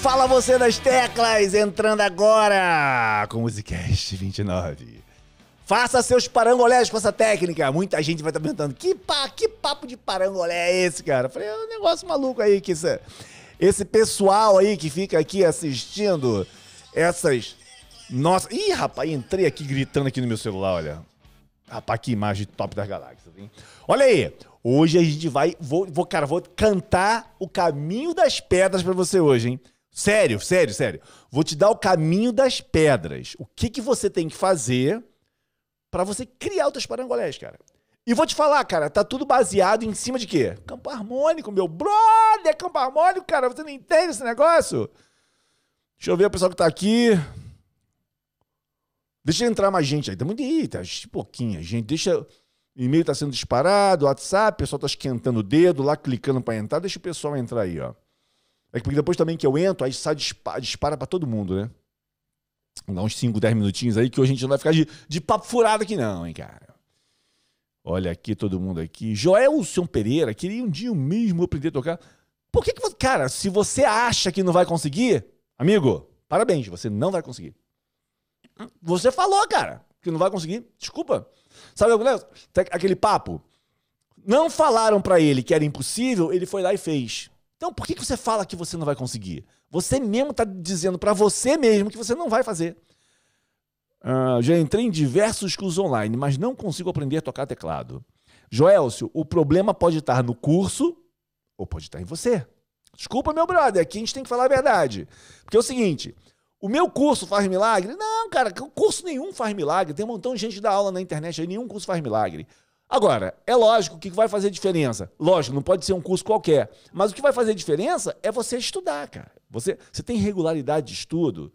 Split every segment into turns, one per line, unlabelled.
Fala você das teclas, entrando agora com o Musicast 29. Faça seus parangolés com essa técnica. Muita gente vai estar perguntando: que, pa, que papo de parangolé é esse, cara? Eu falei: é um negócio maluco aí que esse, esse pessoal aí que fica aqui assistindo essas. Nossa. Ih, rapaz, entrei aqui gritando aqui no meu celular, olha. Rapaz, que imagem top das galáxias, hein? Olha aí, hoje a gente vai. Vou, vou, cara, vou cantar o caminho das pedras para você hoje, hein? Sério, sério, sério. Vou te dar o caminho das pedras. O que, que você tem que fazer para você criar os teus parangolés, cara. E vou te falar, cara, tá tudo baseado em cima de quê? Campo harmônico, meu brother, campo harmônico, cara. Você não entende esse negócio? Deixa eu ver o pessoal que tá aqui. Deixa entrar mais gente aí. Tá muito tá pouquinha gente. Deixa. E-mail tá sendo disparado, WhatsApp, o pessoal tá esquentando o dedo lá, clicando para entrar. Deixa o pessoal entrar aí, ó. É porque depois também que eu entro, aí sai dispara, dispara para todo mundo, né? Vamos dar uns 5, 10 minutinhos aí, que hoje a gente não vai ficar de, de papo furado aqui, não, hein, cara. Olha aqui todo mundo aqui. Joelson Pereira, queria um dia mesmo aprender a tocar. Por que, que você. Cara, se você acha que não vai conseguir, amigo, parabéns, você não vai conseguir. Você falou, cara, que não vai conseguir. Desculpa. Sabe aquele papo? Não falaram para ele que era impossível, ele foi lá e fez. Então, por que, que você fala que você não vai conseguir? Você mesmo está dizendo para você mesmo que você não vai fazer. Uh, já entrei em diversos cursos online, mas não consigo aprender a tocar teclado. Joelcio, o problema pode estar no curso ou pode estar em você. Desculpa, meu brother, aqui a gente tem que falar a verdade. Porque é o seguinte: o meu curso faz milagre? Não, cara, curso nenhum faz milagre. Tem um montão de gente que dá aula na internet aí, nenhum curso faz milagre. Agora, é lógico que vai fazer diferença. Lógico, não pode ser um curso qualquer. Mas o que vai fazer diferença é você estudar, cara. Você, você tem regularidade de estudo.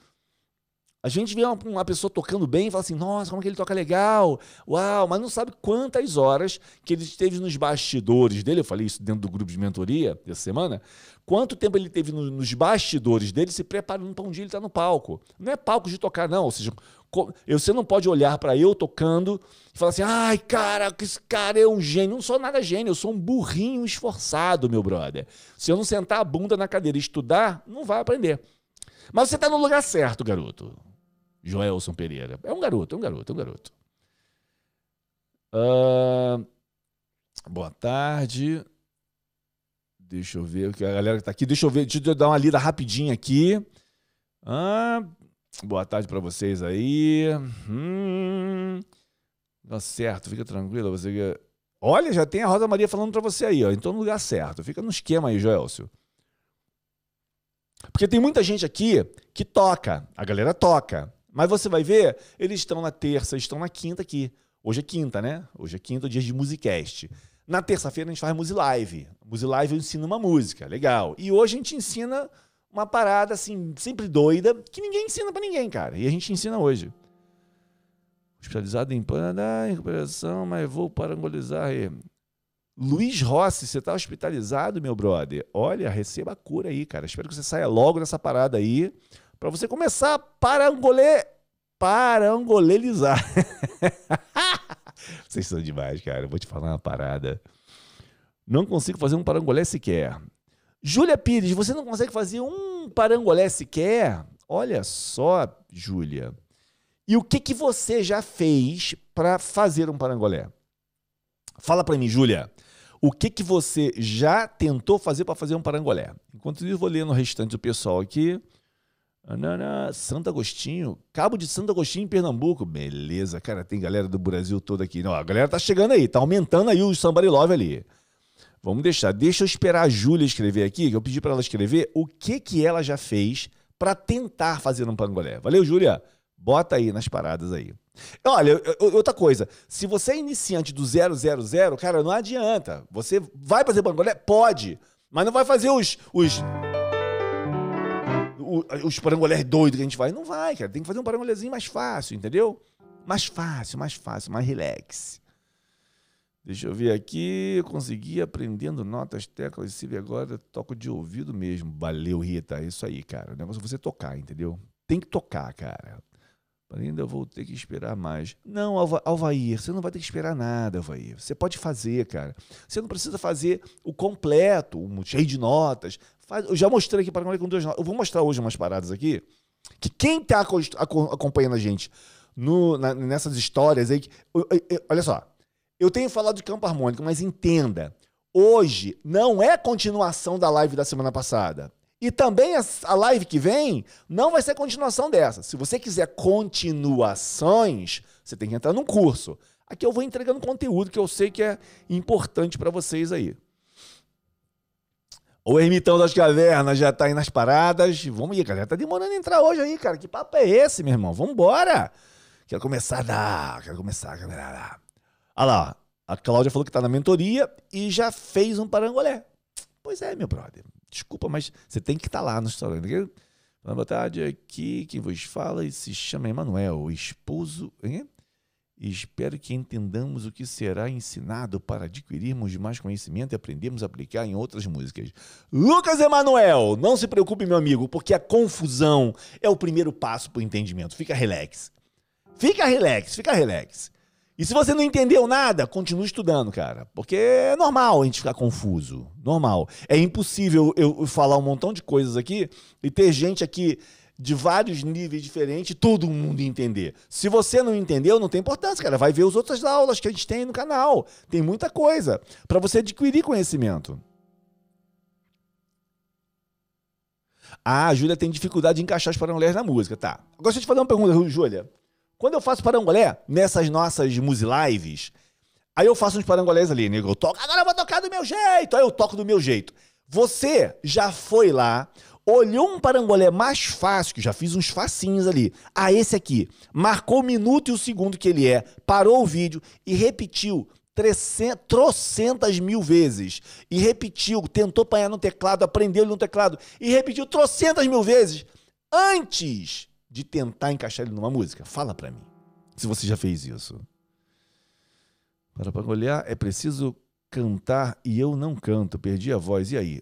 A gente vê uma, uma, pessoa tocando bem e fala assim: nossa, como que ele toca legal, uau, mas não sabe quantas horas que ele esteve nos bastidores dele. Eu falei isso dentro do grupo de mentoria dessa semana. Quanto tempo ele teve no, nos bastidores dele se preparando para um dia ele estar tá no palco. Não é palco de tocar, não. Ou seja, você não pode olhar para eu tocando e falar assim: ai, cara, esse cara é um gênio. Não sou nada gênio, eu sou um burrinho esforçado, meu brother. Se eu não sentar a bunda na cadeira e estudar, não vai aprender. Mas você está no lugar certo, garoto. Joelson Pereira. É um garoto, é um garoto, é um garoto. Uh, boa tarde. Deixa eu ver o que a galera está aqui. Deixa eu ver, deixa eu dar uma lida rapidinha aqui. Ah, Boa tarde para vocês aí. Hum, tá certo, fica tranquilo. Você... Olha, já tem a Rosa Maria falando para você aí, ó. Então no lugar certo. Fica no esquema aí, Joelcio. Porque tem muita gente aqui que toca. A galera toca. Mas você vai ver, eles estão na terça, estão na quinta aqui. Hoje é quinta, né? Hoje é quinta, dia de Musicast. Na terça-feira a gente faz Musilive. Musilive eu ensino uma música, legal. E hoje a gente ensina uma parada assim, sempre doida, que ninguém ensina para ninguém, cara. E a gente ensina hoje. Hospitalizado em Panda, em recuperação, mas vou parangolizar. Aí. Luiz Rossi, você tá hospitalizado, meu brother? Olha, receba a cura aí, cara. Espero que você saia logo dessa parada aí, para você começar a parangole... parangolelizar. Vocês são demais, cara. Eu vou te falar uma parada. Não consigo fazer um parangolé sequer. Júlia Pires, você não consegue fazer um parangolé sequer? Olha só, Júlia. E o que, que você já fez para fazer um parangolé? Fala para mim, Júlia. O que, que você já tentou fazer para fazer um parangolé? Enquanto isso, eu vou lendo o restante do pessoal aqui. Santo Agostinho, Cabo de Santo Agostinho em Pernambuco. Beleza, cara, tem galera do Brasil todo aqui. Não, a galera tá chegando aí, tá aumentando aí o Somebody Love ali. Vamos deixar. Deixa eu esperar a Júlia escrever aqui, que eu pedi para ela escrever o que, que ela já fez para tentar fazer um pangolé. Valeu, Júlia? Bota aí nas paradas aí. Olha, outra coisa, se você é iniciante do 000, cara, não adianta. Você vai fazer pangolé? Pode, mas não vai fazer os os os parangolés doidos que a gente vai. Não vai, cara. Tem que fazer um parangolézinho mais fácil, entendeu? Mais fácil, mais fácil, mais relax. Deixa eu ver aqui. Eu consegui aprendendo notas, teclas, e agora toco de ouvido mesmo. Valeu, Rita. É isso aí, cara. O negócio é você tocar, entendeu? Tem que tocar, cara. Ainda vou ter que esperar mais. Não, Alva, Alvair, você não vai ter que esperar nada, Alvair. Você pode fazer, cara. Você não precisa fazer o completo, um cheio de notas. Faz, eu já mostrei aqui para com duas notas. Eu vou mostrar hoje umas paradas aqui. Que quem está acompanhando a gente no, na, nessas histórias aí. olha só. Eu tenho falado de campo harmônico, mas entenda. Hoje não é continuação da live da semana passada. E também a, live que vem não vai ser continuação dessa. Se você quiser continuações, você tem que entrar num curso. Aqui eu vou entregando conteúdo que eu sei que é importante para vocês aí. O Ermitão das Cavernas já tá aí nas paradas. Vamos aí, cara. Tá demorando a entrar hoje aí, cara. Que papo é esse, meu irmão? Vambora! Quero começar a dar. Quero começar a Olha lá. A Cláudia falou que tá na mentoria e já fez um parangolé. Pois é, meu brother. Desculpa, mas você tem que estar tá lá no restaurante. Boa tarde, aqui quem vos fala se chama Emanuel, esposo. Hein? Espero que entendamos o que será ensinado para adquirirmos mais conhecimento e aprendermos a aplicar em outras músicas. Lucas Emanuel, não se preocupe, meu amigo, porque a confusão é o primeiro passo para o entendimento. Fica relax. Fica relax, fica relax. E se você não entendeu nada, continue estudando, cara. Porque é normal a gente ficar confuso. Normal. É impossível eu falar um montão de coisas aqui e ter gente aqui de vários níveis diferentes, todo mundo entender. Se você não entendeu, não tem importância, cara. Vai ver as outras aulas que a gente tem no canal. Tem muita coisa para você adquirir conhecimento. Ah, a Júlia tem dificuldade de encaixar as parangolés na música. Tá. Gostaria de fazer uma pergunta, Júlia. Quando eu faço parangolé nessas nossas lives, aí eu faço uns parangolés ali, nego. Eu toco, agora eu vou tocar do meu jeito. Aí eu toco do meu jeito. Você já foi lá, olhou um parangolé mais fácil, que já fiz uns facinhos ali. Ah, esse aqui. Marcou o minuto e o segundo que ele é, parou o vídeo e repetiu trocentas mil vezes. E repetiu, tentou apanhar no teclado, aprendeu no teclado. E repetiu trocentas mil vezes antes de tentar encaixar ele numa música? Fala para mim. Se você já fez isso. Para pangolhar é preciso cantar e eu não canto, perdi a voz. E aí?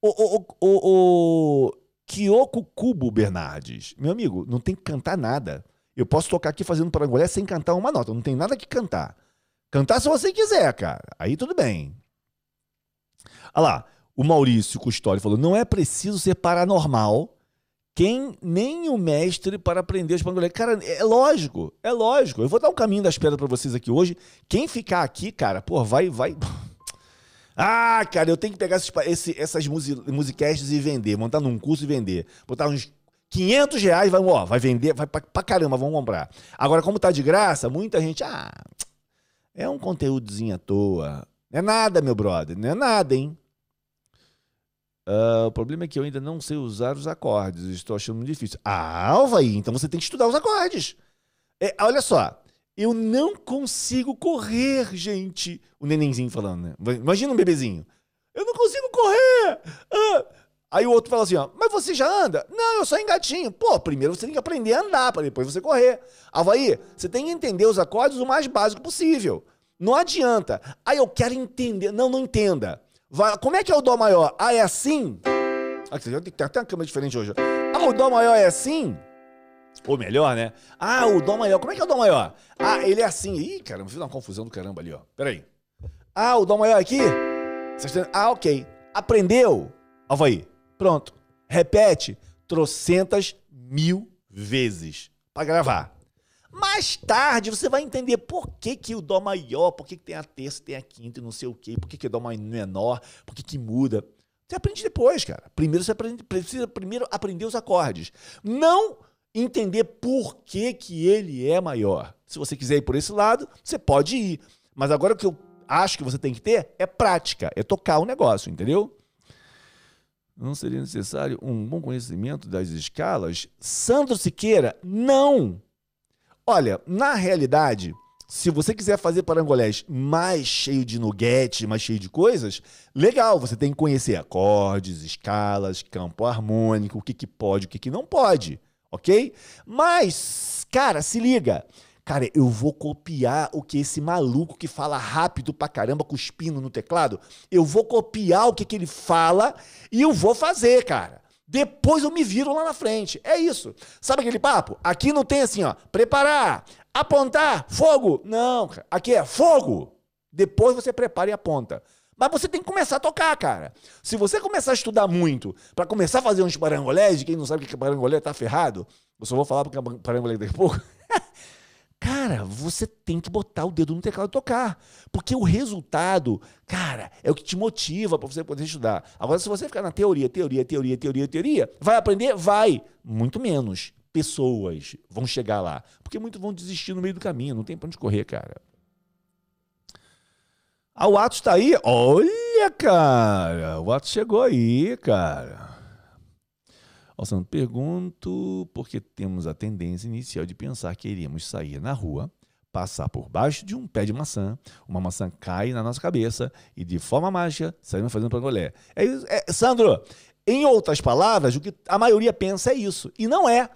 O, o, o Kyoko Kubo Bernardes. Meu amigo, não tem que cantar nada. Eu posso tocar aqui fazendo parangolé sem cantar uma nota. Não tem nada que cantar. Cantar se você quiser, cara. Aí tudo bem. Olha lá. O Maurício Custódio falou: não é preciso ser paranormal quem nem o mestre para aprender os pangolés. Cara, é lógico, é lógico. Eu vou dar um caminho das pedras para vocês aqui hoje. Quem ficar aqui, cara, pô, vai, vai. Ah, cara, eu tenho que pegar esses, esse, essas musicasts e vender, montar num curso e vender. Botar uns 500 reais, vai, ó, vai vender, vai pra, pra caramba, vamos comprar. Agora, como tá de graça, muita gente, ah, é um conteúdozinho à toa. Não é nada, meu brother, não é nada, hein? Uh, o problema é que eu ainda não sei usar os acordes. Estou achando muito difícil. Ah, Alvaí, então você tem que estudar os acordes. É, olha só, eu não consigo correr, gente. O nenenzinho falando, né? Imagina um bebezinho. Eu não consigo correr. Ah. Aí o outro fala assim, ó, mas você já anda? Não, eu só engatinho. Pô, primeiro você tem que aprender a andar para depois você correr. Alvaí, você tem que entender os acordes o mais básico possível. Não adianta. Aí eu quero entender. Não, não entenda. Vai, como é que é o Dó maior? Ah, é assim? Aqui, tem até uma câmera diferente hoje. Ah, o Dó maior é assim? Ou melhor, né? Ah, o Dó maior. Como é que é o Dó maior? Ah, ele é assim. Ih, caramba, fiz uma confusão do caramba ali, ó. Peraí. Ah, o Dó maior é aqui? Ah, ok. Aprendeu? Havaí. Pronto. Repete trocentas mil vezes para gravar. Mais tarde você vai entender por que, que o Dó maior, por que, que tem a terça, tem a quinta e não sei o quê, por que, que o Dó menor, por que, que muda. Você aprende depois, cara. Primeiro você aprende, precisa primeiro aprender os acordes. Não entender por que, que ele é maior. Se você quiser ir por esse lado, você pode ir. Mas agora o que eu acho que você tem que ter é prática, é tocar o negócio, entendeu? Não seria necessário um bom conhecimento das escalas? Sandro Siqueira, não! Olha, na realidade, se você quiser fazer parangolés mais cheio de nuggets, mais cheio de coisas, legal, você tem que conhecer acordes, escalas, campo harmônico, o que, que pode, o que, que não pode, ok? Mas, cara, se liga. Cara, eu vou copiar o que esse maluco que fala rápido pra caramba, cuspindo no teclado, eu vou copiar o que, que ele fala e eu vou fazer, cara. Depois eu me viro lá na frente. É isso. Sabe aquele papo? Aqui não tem assim, ó, preparar, apontar, fogo. Não, cara. aqui é fogo. Depois você prepara e aponta. Mas você tem que começar a tocar, cara. Se você começar a estudar muito, para começar a fazer uns parangolés, quem não sabe o que é parangolé tá ferrado, eu só vou falar porque é parangolé daqui a pouco. Cara, você tem que botar o dedo no teclado e tocar. Porque o resultado, cara, é o que te motiva para você poder estudar. Agora, se você ficar na teoria, teoria, teoria, teoria, teoria, vai aprender? Vai. Muito menos pessoas vão chegar lá. Porque muitos vão desistir no meio do caminho. Não tem pra onde correr, cara. Ah, o Atos tá aí? Olha, cara. O Atos chegou aí, cara. Alessandro, pergunto porque temos a tendência inicial de pensar que iríamos sair na rua, passar por baixo de um pé de maçã, uma maçã cai na nossa cabeça e de forma mágica saímos fazendo pangolé. É, é, Sandro, em outras palavras, o que a maioria pensa é isso. E não é.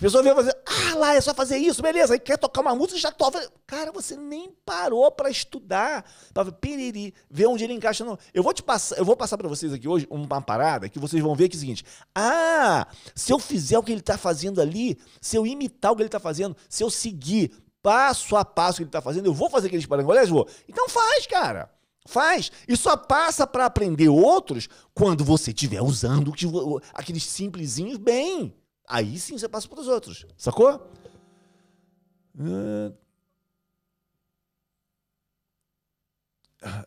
A pessoa vem fazer, ah, lá é só fazer isso, beleza. Aí quer tocar uma música, já toca. Cara, você nem parou para estudar, para piriri, ver onde ele encaixa. No... Eu vou te passar, eu vou passar para vocês aqui hoje uma parada que vocês vão ver que é o seguinte: ah, se eu fizer o que ele está fazendo ali, se eu imitar o que ele está fazendo, se eu seguir passo a passo o que ele está fazendo, eu vou fazer aqueles parangolés, vou. Então faz, cara. Faz. E só passa para aprender outros quando você estiver usando aqueles simplesinhos bem. Aí sim você passa para os outros. Sacou?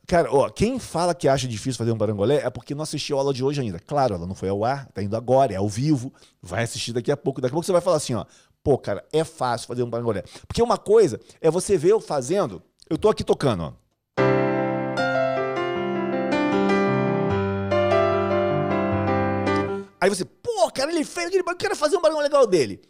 Cara, ó, quem fala que acha difícil fazer um barangolé é porque não assistiu a aula de hoje ainda. Claro, ela não foi ao ar, tá indo agora, é ao vivo, vai assistir daqui a pouco. Daqui a pouco você vai falar assim, ó, pô, cara, é fácil fazer um barangolé. Porque uma coisa é você ver eu fazendo, eu tô aqui tocando, ó. Aí você, pô, cara, ele fez aquele barulho, eu quero fazer um barulho legal dele.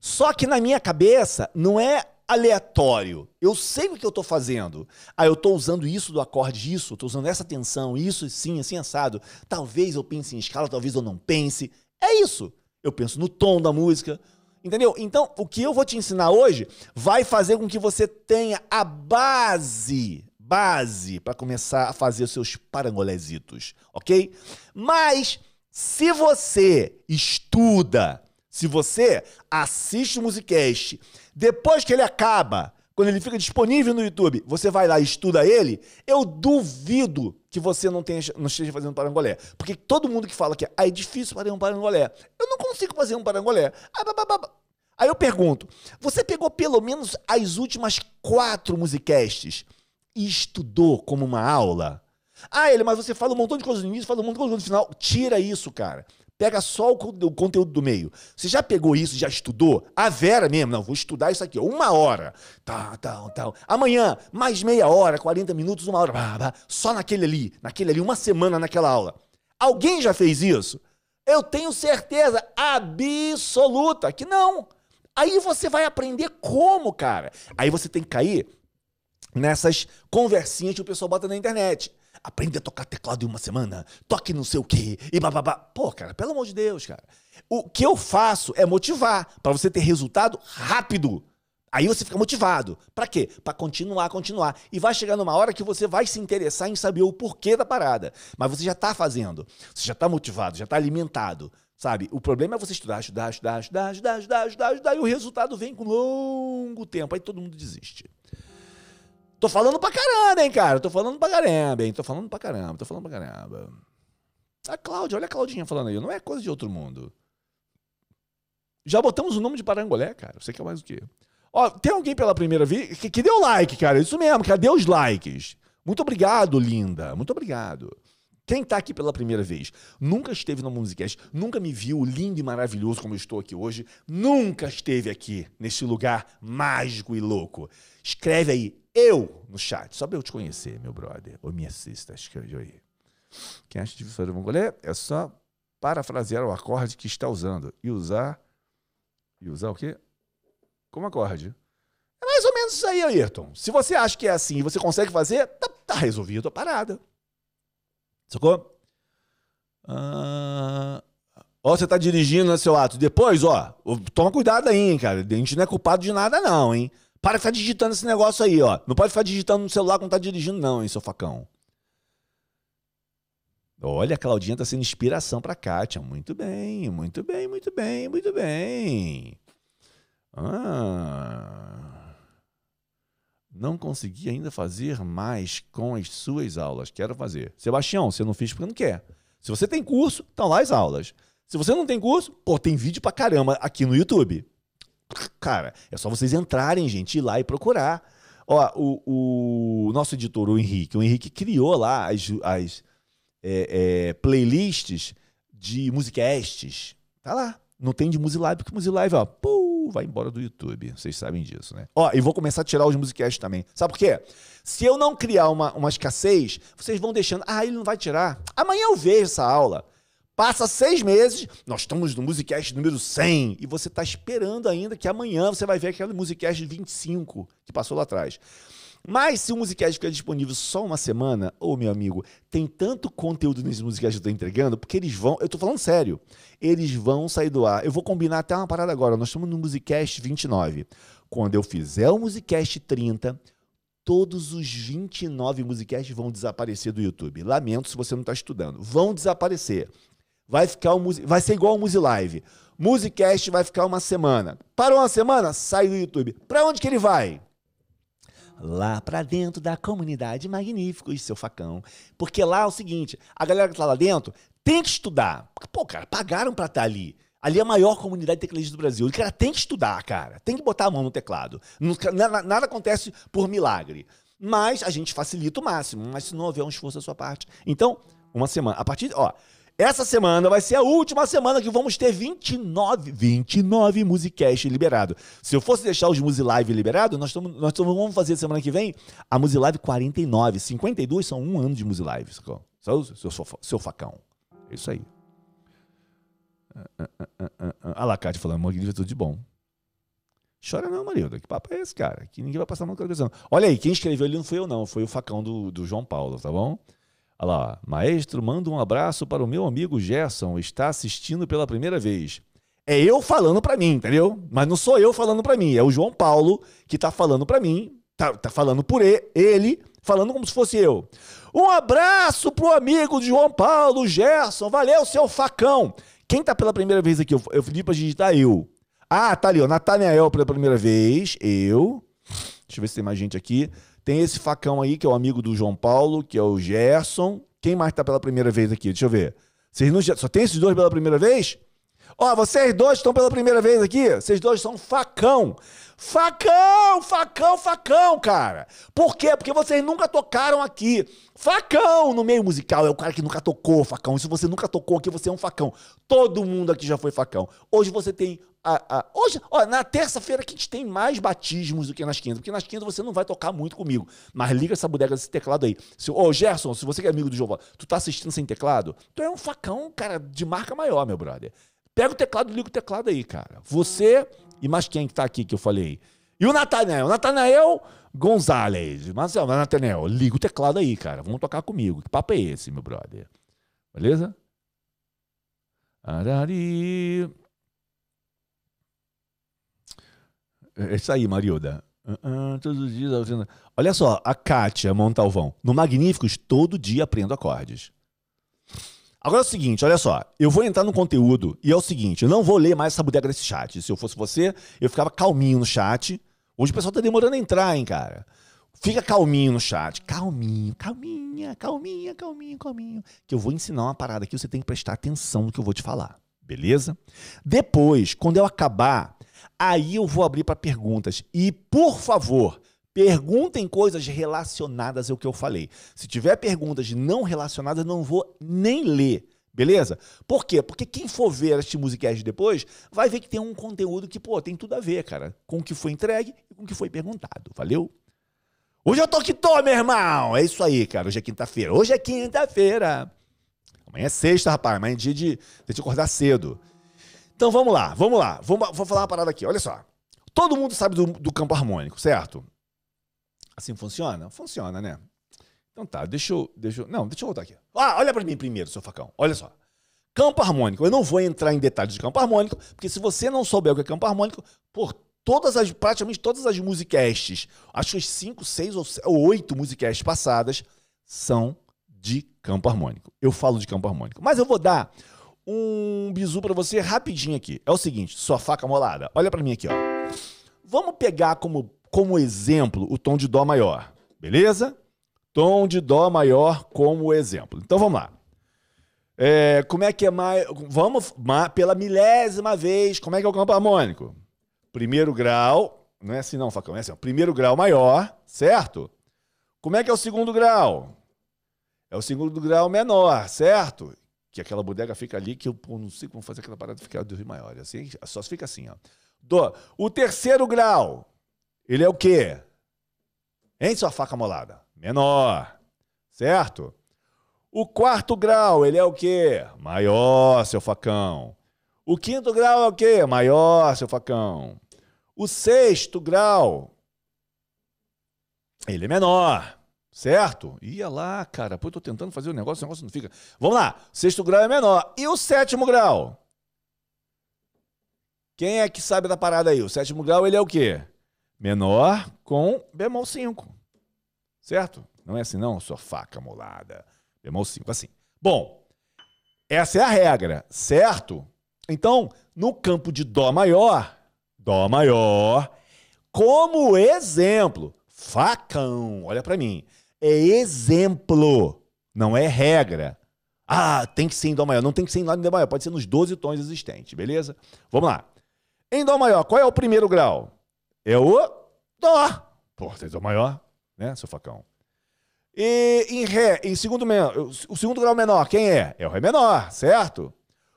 Só que na minha cabeça não é aleatório. Eu sei o que eu estou fazendo. Ah, eu estou usando isso do acorde, isso, estou usando essa tensão, isso, sim, assim, assado. Talvez eu pense em escala, talvez eu não pense. É isso. Eu penso no tom da música. Entendeu? Então, o que eu vou te ensinar hoje vai fazer com que você tenha a base, base para começar a fazer os seus parangolésitos, ok? Mas se você estuda, se você assiste o Musicast, depois que ele acaba, quando ele fica disponível no YouTube, você vai lá e estuda ele, eu duvido que você não, tenha, não esteja fazendo parangolé. Porque todo mundo que fala que ah, é difícil fazer um parangolé, eu não consigo fazer um parangolé. Aí eu pergunto, você pegou pelo menos as últimas quatro musicasts e estudou como uma aula? Ah, ele, mas você fala um montão de coisas no início, fala um montão de coisas no final. Tira isso, cara. Pega só o, o, conteúdo do meio. Você já pegou isso, já estudou? A Vera mesmo, não, vou estudar isso aqui, uma hora. Tá, tá, tá. Amanhã, mais meia hora, 40 minutos, uma hora. Só naquele ali, naquele ali, uma semana naquela aula. Alguém já fez isso? Eu tenho certeza absoluta que não. Aí você vai aprender como, cara. Aí você tem que cair nessas conversinhas que o pessoal bota na internet aprende a tocar teclado em uma semana, toque não sei o quê, e bababá. Pô, cara, pelo amor de Deus, cara. O que eu faço é motivar para você ter resultado rápido. Aí você fica motivado. Para quê? Para continuar, continuar. E vai chegar numa hora que você vai se interessar em saber o porquê da parada. Mas você já tá fazendo. Você já tá motivado, já tá alimentado. Sabe? O problema é você estudar, estudar, estudar, estudar, estudar, estudar, estudar, estudar e o resultado vem com longo tempo. Aí todo mundo desiste. Tô falando pra caramba, hein, cara? Tô falando pra caramba, hein? Tô falando pra caramba, tô falando pra caramba. A Cláudia, olha a Claudinha falando aí. Não é coisa de outro mundo. Já botamos o nome de Parangolé, cara. Você quer mais o quê? Ó, tem alguém pela primeira vez que, que deu like, cara. Isso mesmo, cadê os likes? Muito obrigado, linda. Muito obrigado. Quem tá aqui pela primeira vez, nunca esteve no Musicast, nunca me viu lindo e maravilhoso como eu estou aqui hoje, nunca esteve aqui nesse lugar mágico e louco. Escreve aí, eu no chat, só para eu te conhecer, meu brother, ou minha sister, escreve aí. Quem acha difícil fazer mongolé é só parafrasear o acorde que está usando e usar. E usar o quê? Como acorde. É mais ou menos isso aí, Ayrton. Se você acha que é assim e você consegue fazer, tá, tá resolvido a parada. Sacou? Ah, ó, você tá dirigindo, né, seu ato. Depois, ó, toma cuidado aí, hein, cara. A gente não é culpado de nada, não, hein? Para de ficar digitando esse negócio aí, ó. Não pode ficar digitando no celular quando tá dirigindo, não, hein, seu facão. Olha, a Claudinha tá sendo inspiração pra Kátia. Muito bem, muito bem, muito bem, muito bem. Ah. Não consegui ainda fazer mais com as suas aulas. Quero fazer. Sebastião, você não fez porque não quer. Se você tem curso, estão lá as aulas. Se você não tem curso, pô, tem vídeo pra caramba aqui no YouTube. Cara, é só vocês entrarem, gente, ir lá e procurar. Ó, o, o nosso editor, o Henrique, o Henrique criou lá as, as é, é, playlists de musicasts. Tá lá. Não tem de Musilive, porque Musilive, ó, pum, vai embora do YouTube. Vocês sabem disso, né? Ó, e vou começar a tirar os musicasts também. Sabe por quê? Se eu não criar uma, uma escassez, vocês vão deixando. Ah, ele não vai tirar. Amanhã eu vejo essa aula. Passa seis meses, nós estamos no Musicast número 100 e você está esperando ainda que amanhã você vai ver aquele Musicast 25 que passou lá atrás. Mas se o Musicast ficar disponível só uma semana, ô meu amigo, tem tanto conteúdo nesse Musicast que eu estou entregando, porque eles vão, eu estou falando sério, eles vão sair do ar. Eu vou combinar até uma parada agora, nós estamos no Musicast 29. Quando eu fizer o Musicast 30, todos os 29 Musicasts vão desaparecer do YouTube. Lamento se você não está estudando. Vão desaparecer vai ficar um, vai ser igual ao Musilive. Musicast vai ficar uma semana. Parou uma semana, sai do YouTube. Para onde que ele vai? Lá para dentro da comunidade Magníficos, seu facão. Porque lá é o seguinte, a galera que tá lá dentro tem que estudar. Pô, cara, pagaram para estar tá ali. Ali é a maior comunidade de tecladistas do Brasil. O cara tem que estudar, cara. Tem que botar a mão no teclado. Nada, nada acontece por milagre. Mas a gente facilita o máximo. Mas se não houver um esforço da sua parte. Então, uma semana. A partir. Ó, essa semana vai ser a última semana que vamos ter 29, 29 Musicast liberado. Se eu fosse deixar os Musilive liberado, nós, tamo, nós tamo, vamos fazer semana que vem a Musilive 49. 52 são um ano de Musilive. Seu, seu, seu, seu facão. É isso aí. Ah, ah, ah, a Lacate falando, Morgan é tudo de bom. Chora não, Marilda. Que papo é esse, cara? Que ninguém vai passar mão com a Olha aí, quem escreveu ali não foi eu, não. Foi o facão do, do João Paulo, tá bom? Olha lá, maestro, manda um abraço para o meu amigo Gerson, está assistindo pela primeira vez. É eu falando para mim, entendeu? Mas não sou eu falando para mim, é o João Paulo que está falando para mim, tá, tá falando por ele, falando como se fosse eu. Um abraço pro amigo João Paulo, Gerson, valeu seu facão. Quem tá pela primeira vez aqui? Eu, eu pedi pra digitar eu. Ah, tá ali, ó, Nathaniel pela primeira vez, eu. Deixa eu ver se tem mais gente aqui. Tem esse facão aí, que é o amigo do João Paulo, que é o Gerson. Quem mais tá pela primeira vez aqui? Deixa eu ver. Vocês não, só tem esses dois pela primeira vez? Ó, vocês dois estão pela primeira vez aqui. Vocês dois são facão. Facão, facão, facão, cara. Por quê? Porque vocês nunca tocaram aqui. Facão no meio musical é o cara que nunca tocou facão. E se você nunca tocou aqui, você é um facão. Todo mundo aqui já foi facão. Hoje você tem a, a, hoje, ó, na terça-feira que a gente tem mais batismos do que nas quintas, porque nas quintas você não vai tocar muito comigo. Mas liga essa bodega desse teclado aí. Se, ô, Gerson, se você que é amigo do João, tu tá assistindo sem teclado, tu é um facão, cara, de marca maior, meu brother. Pega o teclado liga o teclado aí, cara. Você e mais quem que tá aqui que eu falei? E o Natanael, Natanael Gonzalez. Mas, Natanael, liga o teclado aí, cara. Vamos tocar comigo. Que papo é esse, meu brother? Beleza? Arari. É isso aí, Marilda. Uh, uh, todos os dias. Olha só, a Kátia Montalvão. No Magníficos, todo dia aprendo acordes. Agora é o seguinte, olha só. Eu vou entrar no conteúdo e é o seguinte: eu não vou ler mais essa bodega desse chat. Se eu fosse você, eu ficava calminho no chat. Hoje o pessoal tá demorando a entrar, hein, cara. Fica calminho no chat. Calminho, calminha, calminha, calminho, calminho. Que eu vou ensinar uma parada aqui, você tem que prestar atenção no que eu vou te falar. Beleza? Depois, quando eu acabar, Aí eu vou abrir para perguntas. E, por favor, perguntem coisas relacionadas ao que eu falei. Se tiver perguntas não relacionadas, eu não vou nem ler. Beleza? Por quê? Porque quem for ver este musicast depois vai ver que tem um conteúdo que, pô, tem tudo a ver, cara, com o que foi entregue e com o que foi perguntado. Valeu? Hoje eu tô que tô, meu irmão! É isso aí, cara. Hoje é quinta-feira. Hoje é quinta-feira. Amanhã é sexta, rapaz. Amanhã é dia de, de acordar cedo. Então vamos lá, vamos lá. Vamos, vou falar uma parada aqui. Olha só. Todo mundo sabe do, do campo harmônico, certo? Assim funciona? Funciona, né? Então tá, deixa eu, deixa eu. Não, deixa eu voltar aqui. Ah, olha para mim primeiro, seu facão. Olha só. Campo harmônico. Eu não vou entrar em detalhes de campo harmônico, porque se você não souber o que é campo harmônico, por todas as, praticamente todas as musicasts, acho que as 5, 6 ou 8 musicasts passadas, são de campo harmônico. Eu falo de campo harmônico. Mas eu vou dar um bizu para você rapidinho aqui. É o seguinte, sua faca molada. Olha para mim aqui, ó. Vamos pegar como, como exemplo o tom de dó maior, beleza? Tom de dó maior como exemplo. Então vamos lá. É, como é que é mais. Vamos pela milésima vez. Como é que é o campo harmônico? Primeiro grau. Não é assim, não, facão. É assim. Ó, primeiro grau maior, certo? Como é que é o segundo grau? É o segundo grau menor, certo? Que aquela bodega fica ali, que eu pô, não sei como fazer aquela parada ficar do maior. Assim, só fica assim, ó. Do, o terceiro grau, ele é o quê? Hein, sua faca molada? Menor, certo? O quarto grau, ele é o quê? Maior, seu facão. O quinto grau é o quê? Maior, seu facão. O sexto grau, ele é menor, certo? Ia lá, cara. Pô, eu tô tentando fazer o negócio, o negócio não fica. Vamos lá. Sexto grau é menor. E o sétimo grau? Quem é que sabe da parada aí? O sétimo grau, ele é o quê? Menor com bemol 5. Certo? Não é assim, não, sua faca molada. Bemol 5, assim. Bom, essa é a regra, certo? Então, no campo de Dó maior, Dó maior, como exemplo, facão, olha para mim, é exemplo, não é regra. Ah, tem que ser em Dó maior. Não tem que ser em Dó maior, pode ser nos 12 tons existentes, beleza? Vamos lá. Em Dó maior, qual é o primeiro grau? É o Dó. Pô, tem Dó maior, né, seu facão? E em Ré, em segundo o segundo grau menor, quem é? É o Ré menor, certo?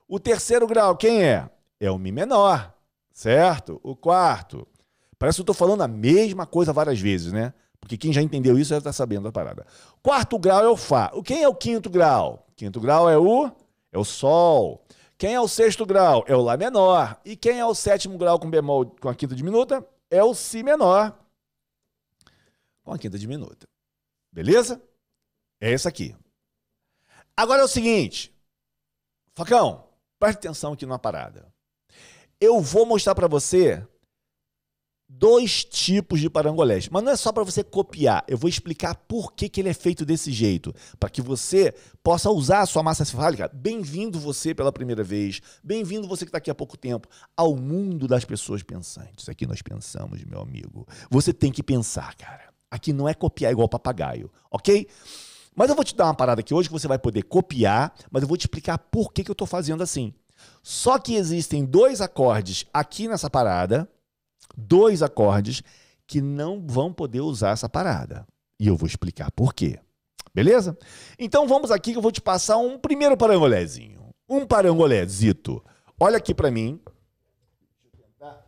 O terceiro grau, quem é? É o Mi menor, certo? O quarto. Parece que eu estou falando a mesma coisa várias vezes, né? Porque quem já entendeu isso já está sabendo da parada. Quarto grau é o Fá. Quem é o quinto grau? Quinto grau é o é o Sol. Quem é o sexto grau? É o Lá menor. E quem é o sétimo grau com bemol com a quinta diminuta? É o Si menor com a quinta diminuta. Beleza? É esse aqui. Agora é o seguinte. Facão, preste atenção aqui numa parada. Eu vou mostrar para você dois tipos de parangolés, mas não é só para você copiar. Eu vou explicar por que, que ele é feito desse jeito, para que você possa usar a sua massa cefálica. Bem-vindo você pela primeira vez, bem-vindo você que está aqui há pouco tempo ao mundo das pessoas pensantes. Aqui nós pensamos, meu amigo. Você tem que pensar, cara. Aqui não é copiar igual papagaio, ok? Mas eu vou te dar uma parada aqui hoje que você vai poder copiar, mas eu vou te explicar por que, que eu estou fazendo assim. Só que existem dois acordes aqui nessa parada, dois acordes que não vão poder usar essa parada. E eu vou explicar por quê. Beleza? Então vamos aqui que eu vou te passar um primeiro parangolézinho. Um parangolézito. Olha aqui para mim. Deixa eu tentar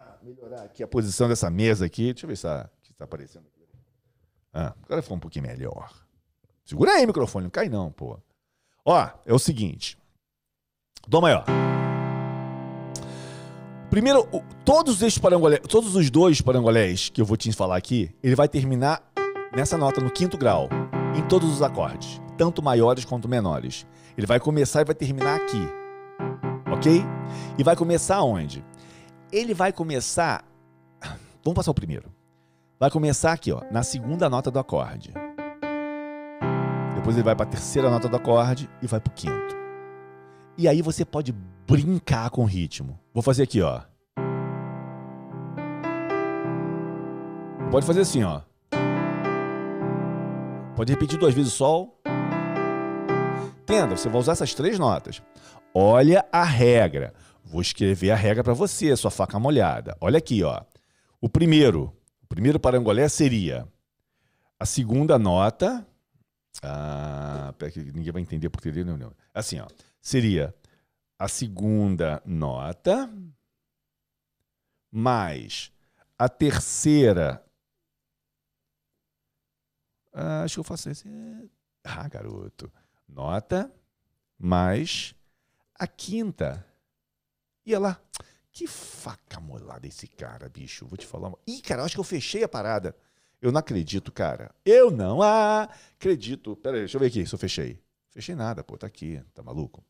ah, melhorar aqui a posição dessa mesa aqui. Deixa eu ver se está tá aparecendo. Ah, agora ficou um pouquinho melhor. Segura aí microfone, não cai não, pô. Ó, é o seguinte. Dó maior. Primeiro, todos estes parangolés, todos os dois parangolés que eu vou te falar aqui, ele vai terminar nessa nota no quinto grau, em todos os acordes, tanto maiores quanto menores. Ele vai começar e vai terminar aqui. OK? E vai começar onde? Ele vai começar Vamos passar o primeiro. Vai começar aqui, ó, na segunda nota do acorde. Depois ele vai para a terceira nota do acorde e vai para o quinto. E aí você pode brincar com o ritmo. Vou fazer aqui, ó. Pode fazer assim, ó. Pode repetir duas vezes o sol. Entenda, você vai usar essas três notas. Olha a regra. Vou escrever a regra para você, sua faca molhada. Olha aqui, ó. O primeiro, primeiro parangolé seria a segunda nota. Ah, que ninguém vai entender porque não, não. Assim, ó. Seria a segunda nota mais a terceira. Ah, acho que eu faço esse. Ah, garoto. Nota mais a quinta. Ia lá. Que faca molada esse cara, bicho. Vou te falar. Ih, cara, acho que eu fechei a parada. Eu não acredito, cara. Eu não acredito. Pera aí, deixa eu ver aqui se eu fechei. Fechei nada, pô. Tá aqui. Tá maluco?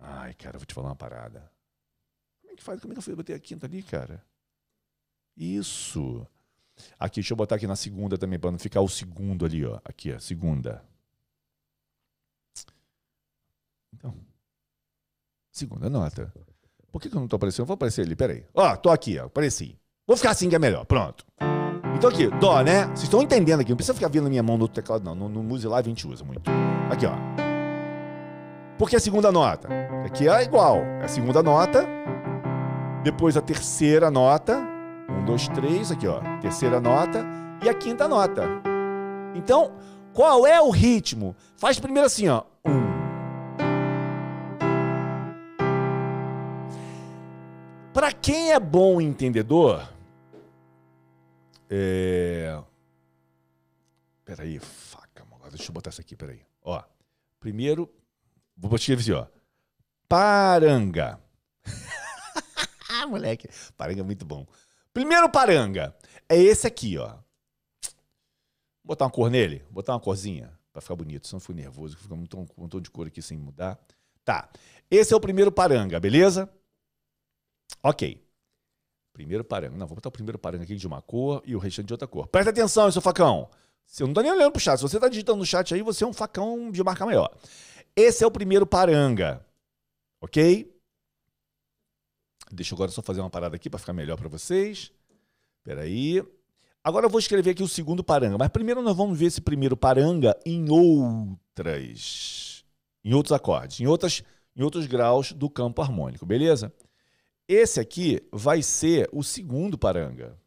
Ai, cara, vou te falar uma parada. Como é que faz? Como é que eu fui bater a quinta ali, cara? Isso. Aqui, deixa eu botar aqui na segunda também, para não ficar o segundo ali, ó. Aqui, ó, segunda. Então. Segunda nota. Por que, que eu não tô aparecendo? Eu vou aparecer ali, peraí. Ó, tô aqui, ó. Apareci. Vou ficar assim que é melhor. Pronto. Então aqui, dó, né? Vocês estão entendendo aqui. Não precisa ficar vendo minha mão no teclado, não. No, no Muse Live a gente usa muito. Aqui, ó. Por que a segunda nota? Aqui é igual. A segunda nota. Depois a terceira nota. Um, dois, três. Aqui, ó. Terceira nota. E a quinta nota. Então, qual é o ritmo? Faz primeiro assim, ó. Um. Para quem é bom entendedor, é... Peraí, faca. Deixa eu botar isso aqui, peraí. Ó, primeiro, vou escrever assim, ó. Paranga. Moleque, paranga é muito bom. Primeiro paranga é esse aqui, ó. Vou botar uma cor nele, vou botar uma corzinha pra ficar bonito, senão eu fui nervoso, fica um tom de cor aqui sem mudar. Tá, esse é o primeiro paranga, beleza? Ok. Primeiro paranga. Não, vou botar o primeiro paranga aqui de uma cor e o restante de outra cor. Presta atenção, seu facão. Você não tá nem olhando pro chat. Se você tá digitando no chat aí, você é um facão de marca maior. Esse é o primeiro paranga. Ok? Deixa eu agora só fazer uma parada aqui para ficar melhor para vocês. Peraí. Agora eu vou escrever aqui o segundo paranga. Mas primeiro nós vamos ver esse primeiro paranga em outras. Em outros acordes. Em, outras, em outros graus do campo harmônico. Beleza? Esse aqui vai ser o segundo paranga.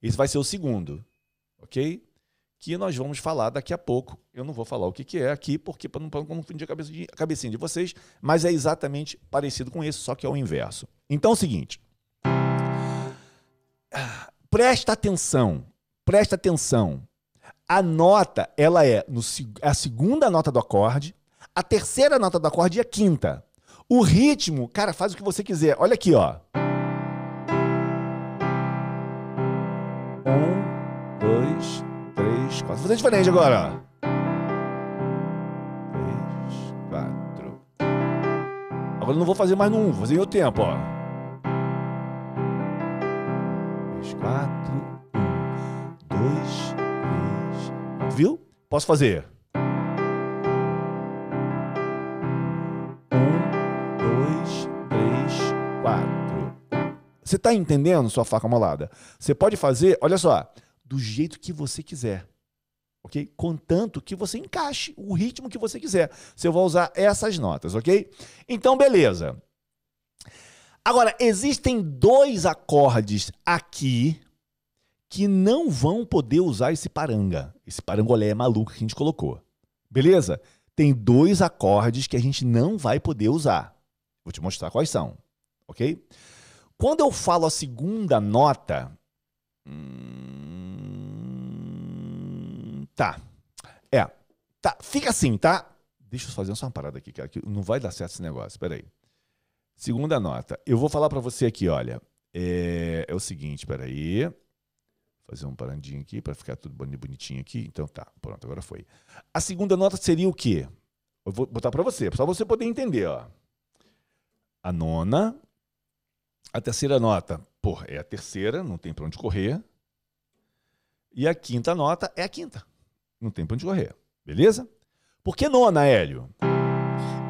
Esse vai ser o segundo, ok? Que nós vamos falar daqui a pouco. Eu não vou falar o que, que é aqui, porque para não confundir a, cabecinha de vocês, mas é exatamente parecido com esse, só que é o inverso. Então é o seguinte. Presta atenção, presta atenção. A nota, ela é no, a segunda nota do acorde, a terceira nota do acorde e a quinta. O ritmo, cara, faz o que você quiser. Olha aqui, ó. Um, três, quatro. Vou fazer diferente agora. Três, quatro. Agora eu não vou fazer mais no um, vou fazer em outro tempo, ó. Três, quatro, um, dois, três. Viu? Posso fazer. Você está entendendo sua faca molada? Você pode fazer, olha só, do jeito que você quiser. Ok? Contanto que você encaixe o ritmo que você quiser. Você vai usar essas notas, ok? Então, beleza. Agora, existem dois acordes aqui que não vão poder usar esse paranga. Esse parangolé maluco que a gente colocou. Beleza? Tem dois acordes que a gente não vai poder usar. Vou te mostrar quais são, ok? Quando eu falo a segunda nota. Hum, tá. É. Tá. Fica assim, tá? Deixa eu fazer só uma parada aqui, cara, que não vai dar certo esse negócio. Espera aí. Segunda nota. Eu vou falar para você aqui, olha. É, é o seguinte, espera aí. Fazer um parandinho aqui para ficar tudo bonitinho aqui. Então tá, pronto, agora foi. A segunda nota seria o quê? Eu vou botar para você, só você poder entender, ó. A nona, a terceira nota, pô, é a terceira, não tem para onde correr. E a quinta nota é a quinta. Não tem para onde correr. Beleza? Por que nona, Hélio?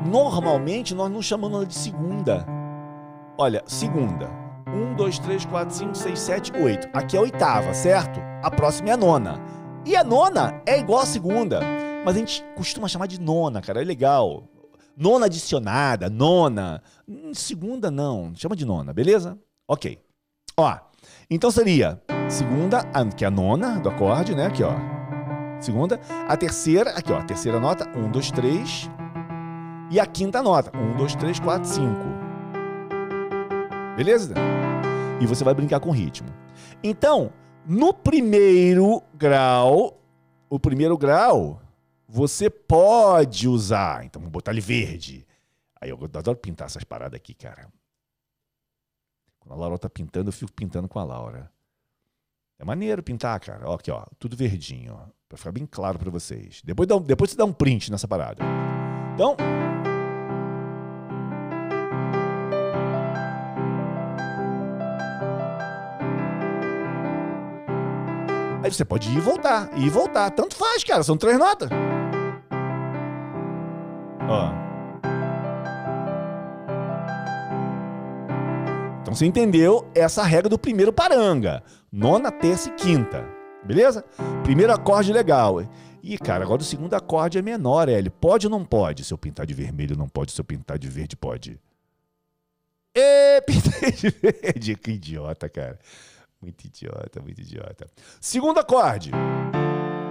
Normalmente nós não chamamos ela de segunda. Olha, segunda. Um, dois, três, quatro, cinco, seis, sete, oito. Aqui é a oitava, certo? A próxima é a nona. E a nona é igual a segunda. Mas a gente costuma chamar de nona, cara. É legal. Nona adicionada, nona. Hum, segunda não, chama de nona, beleza? Ok. Ó, então seria segunda, que é a nona do acorde, né? Aqui, ó. Segunda. A terceira, aqui, ó. A terceira nota, um, dois, três. E a quinta nota, um, dois, três, quatro, cinco. Beleza? E você vai brincar com o ritmo. Então, no primeiro grau, o primeiro grau você pode usar. Então, vou botar ele verde. Aí eu adoro pintar essas paradas aqui, cara. Quando a Laura tá pintando, eu fico pintando com a Laura. É maneiro pintar, cara. Ó, aqui, ó, tudo verdinho, ó, para ficar bem claro para vocês. Depois, depois você dá um print nessa parada. Então. Aí você pode ir e voltar, ir e voltar. Tanto faz, cara. São três notas. Ó. Então você entendeu essa regra do primeiro paranga. Nona, terça e quinta. Beleza? Primeiro acorde legal. Ih, cara, agora o segundo acorde é menor, L. Pode ou não pode? Se eu pintar de vermelho, não pode. Se eu pintar de verde, pode. E pintei de verde. Que idiota, cara. Muito idiota, muito idiota. Segundo acorde.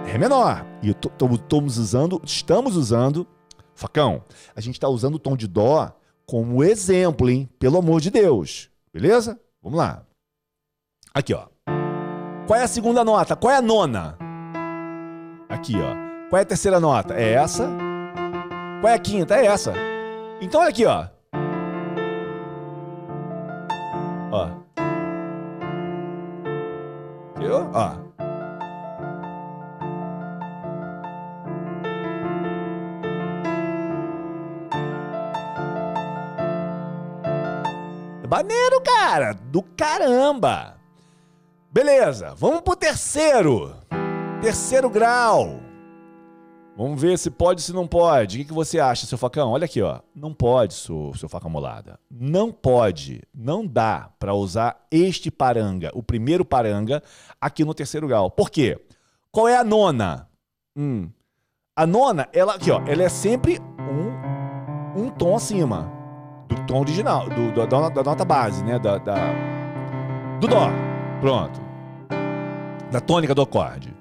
Ré menor. E estamos usando, estamos usando, facão, a gente está usando o tom de dó como exemplo, hein? Pelo amor de Deus. Beleza? Vamos lá. Aqui, ó. Qual é a segunda nota? Qual é a nona? Aqui, ó. Qual é a terceira nota? É essa. Qual é a quinta? É essa. Então, olha aqui, ó. Ó. Viu? Ó. Maneiro, cara! Do caramba! Beleza, vamos pro terceiro. Terceiro grau. Vamos ver se pode, se não pode. O que, que você acha, seu facão? Olha aqui, ó. Não pode, seu, seu faca molada. Não pode, não dá para usar este paranga, o primeiro paranga, aqui no terceiro grau. Por quê? Qual é a nona? Hum. A nona, ela aqui, ó, ela é sempre um, um tom acima do tom original, do, do da, da, nota base, né? Da, da, do dó. Pronto. Da tônica do acorde.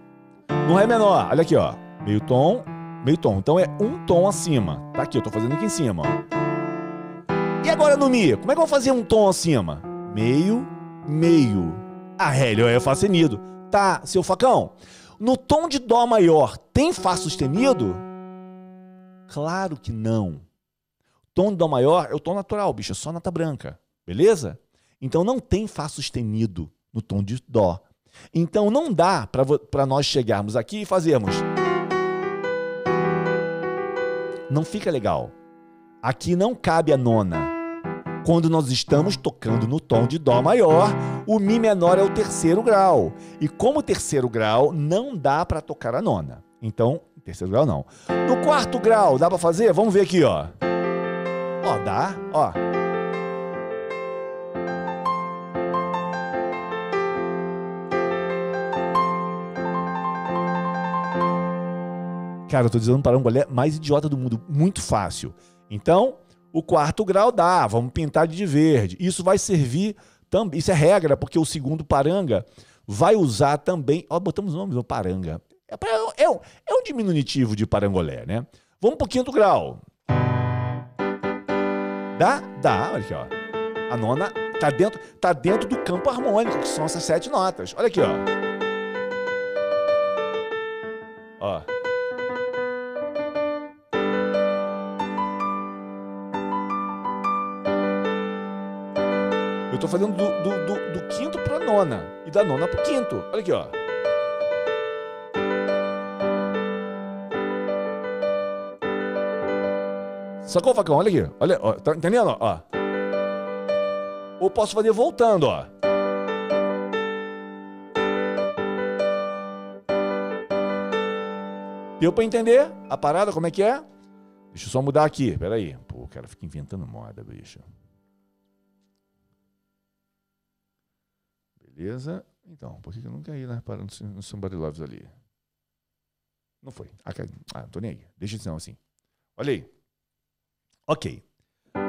No Ré menor, olha aqui, ó. Meio tom, meio tom. Então é um tom acima. Tá aqui, eu tô fazendo aqui em cima, ó. E agora no Mi? Como é que eu vou fazer um tom acima? Meio, meio. Ah, Hélio, é Fá sustenido. Tá, seu facão. No tom de Dó maior, tem Fá sustenido? Claro que não. Tom de Dó maior é o tom natural, bicho, é só nota branca. Beleza? Então não tem Fá sustenido no tom de Dó. Então não dá para nós chegarmos aqui e fazermos. Não fica legal. Aqui não cabe a nona. Quando nós estamos tocando no tom de Dó maior, o Mi menor é o terceiro grau. E como terceiro grau, não dá para tocar a nona. Então, terceiro grau não. No quarto grau, dá para fazer? Vamos ver aqui, ó. Ó, dá, ó. Cara, eu tô dizendo para um golé mais idiota do mundo, muito fácil. Então, o quarto grau dá, vamos pintar de verde. Isso vai servir também, isso é regra, porque o segundo paranga vai usar também, ó, botamos o nome do paranga. É, é, um, é um diminutivo de parangolé, né? Vamos pro quinto grau. Dá? Dá, olha aqui, ó. A nona tá dentro, tá dentro do campo harmônico, que são essas sete notas. Olha aqui, ó. Ó. Eu tô fazendo do, do, do, do quinto pra nona. E da nona pro quinto. Olha aqui, ó. Sacou, facão? Olha aqui. Olha, ó, tá entendendo? Ó. Ou posso fazer voltando, ó. Deu pra entender a parada, como é que é? Deixa eu só mudar aqui. Pera aí. Pô, o cara fica inventando moda, bicho. Beleza? Então, por que eu nunca ia lá para no Somebody Loves ali? Não foi. Ah, não tô nem aí. Deixa de ser assim. Olha aí. Ok.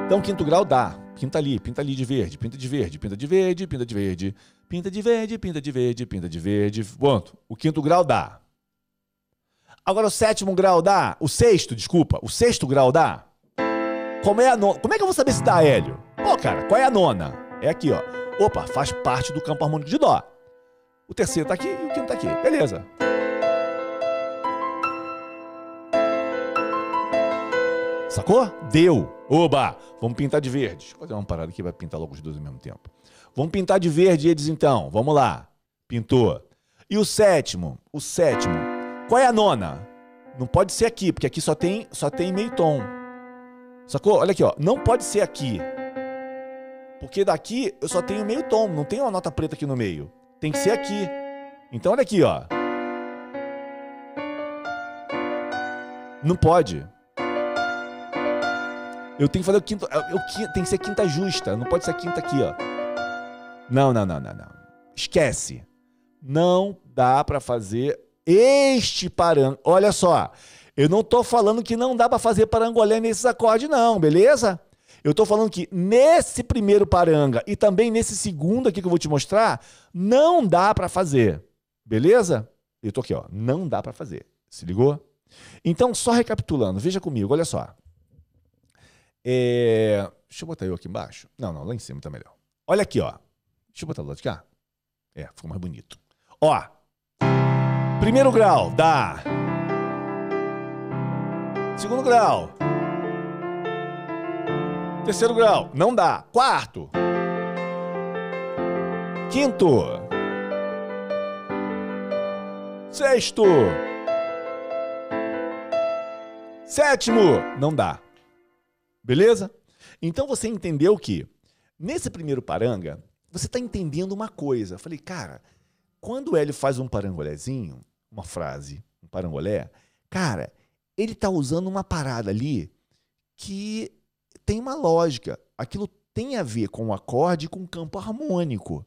Então, quinto grau dá. Pinta ali, pinta ali de verde, pinta de verde, pinta de verde, pinta de verde, pinta de verde, pinta de verde, pinta de verde. Pronto. O quinto grau dá. Agora o sétimo grau dá. O sexto, desculpa. O sexto grau dá. Como é a nona? Como é que eu vou saber se dá, Hélio? Pô, cara, qual é a nona? É aqui, ó. Opa, faz parte do campo harmônico de Dó. O terceiro está aqui e o quinto está aqui. Beleza. Sacou? Deu. Oba! Vamos pintar de verde. Deixa eu fazer uma parada aqui, vai pintar logo os dois ao mesmo tempo. Vamos pintar de verde eles então. Vamos lá. Pintou. E o sétimo? O sétimo. Qual é a nona? Não pode ser aqui, porque aqui só tem, só tem meio tom. Sacou? Olha aqui, ó. Não pode ser aqui. Porque daqui eu só tenho meio tom, não tem uma nota preta aqui no meio. Tem que ser aqui. Então olha aqui, ó. Não pode. Eu tenho que fazer o quinto. Eu, tem que ser quinta justa. Não pode ser quinta aqui, ó. Não, não, não, não, não. Esquece. Não dá para fazer este parang. Olha só, eu não tô falando que não dá para fazer parangolé nesses acordes não, beleza? Eu tô falando que nesse primeiro paranga e também nesse segundo aqui que eu vou te mostrar, não dá para fazer. Beleza? Eu tô aqui, ó. Não dá para fazer. Se ligou? Então, só recapitulando, veja comigo, olha só. É... Deixa eu botar eu aqui embaixo. Não, não, lá em cima tá melhor. Olha aqui, ó. Deixa eu botar do lado de cá. É, ficou mais bonito. Ó. Primeiro grau, dá. Segundo grau. Terceiro grau, não dá. Quarto. Quinto. Sexto. Sétimo, não dá. Beleza? Então você entendeu que nesse primeiro paranga, você está entendendo uma coisa. Eu falei, cara, quando o Hélio faz um parangolézinho, uma frase, um parangolé, cara, ele está usando uma parada ali que tem uma lógica. Aquilo tem a ver com o acorde e com o campo harmônico.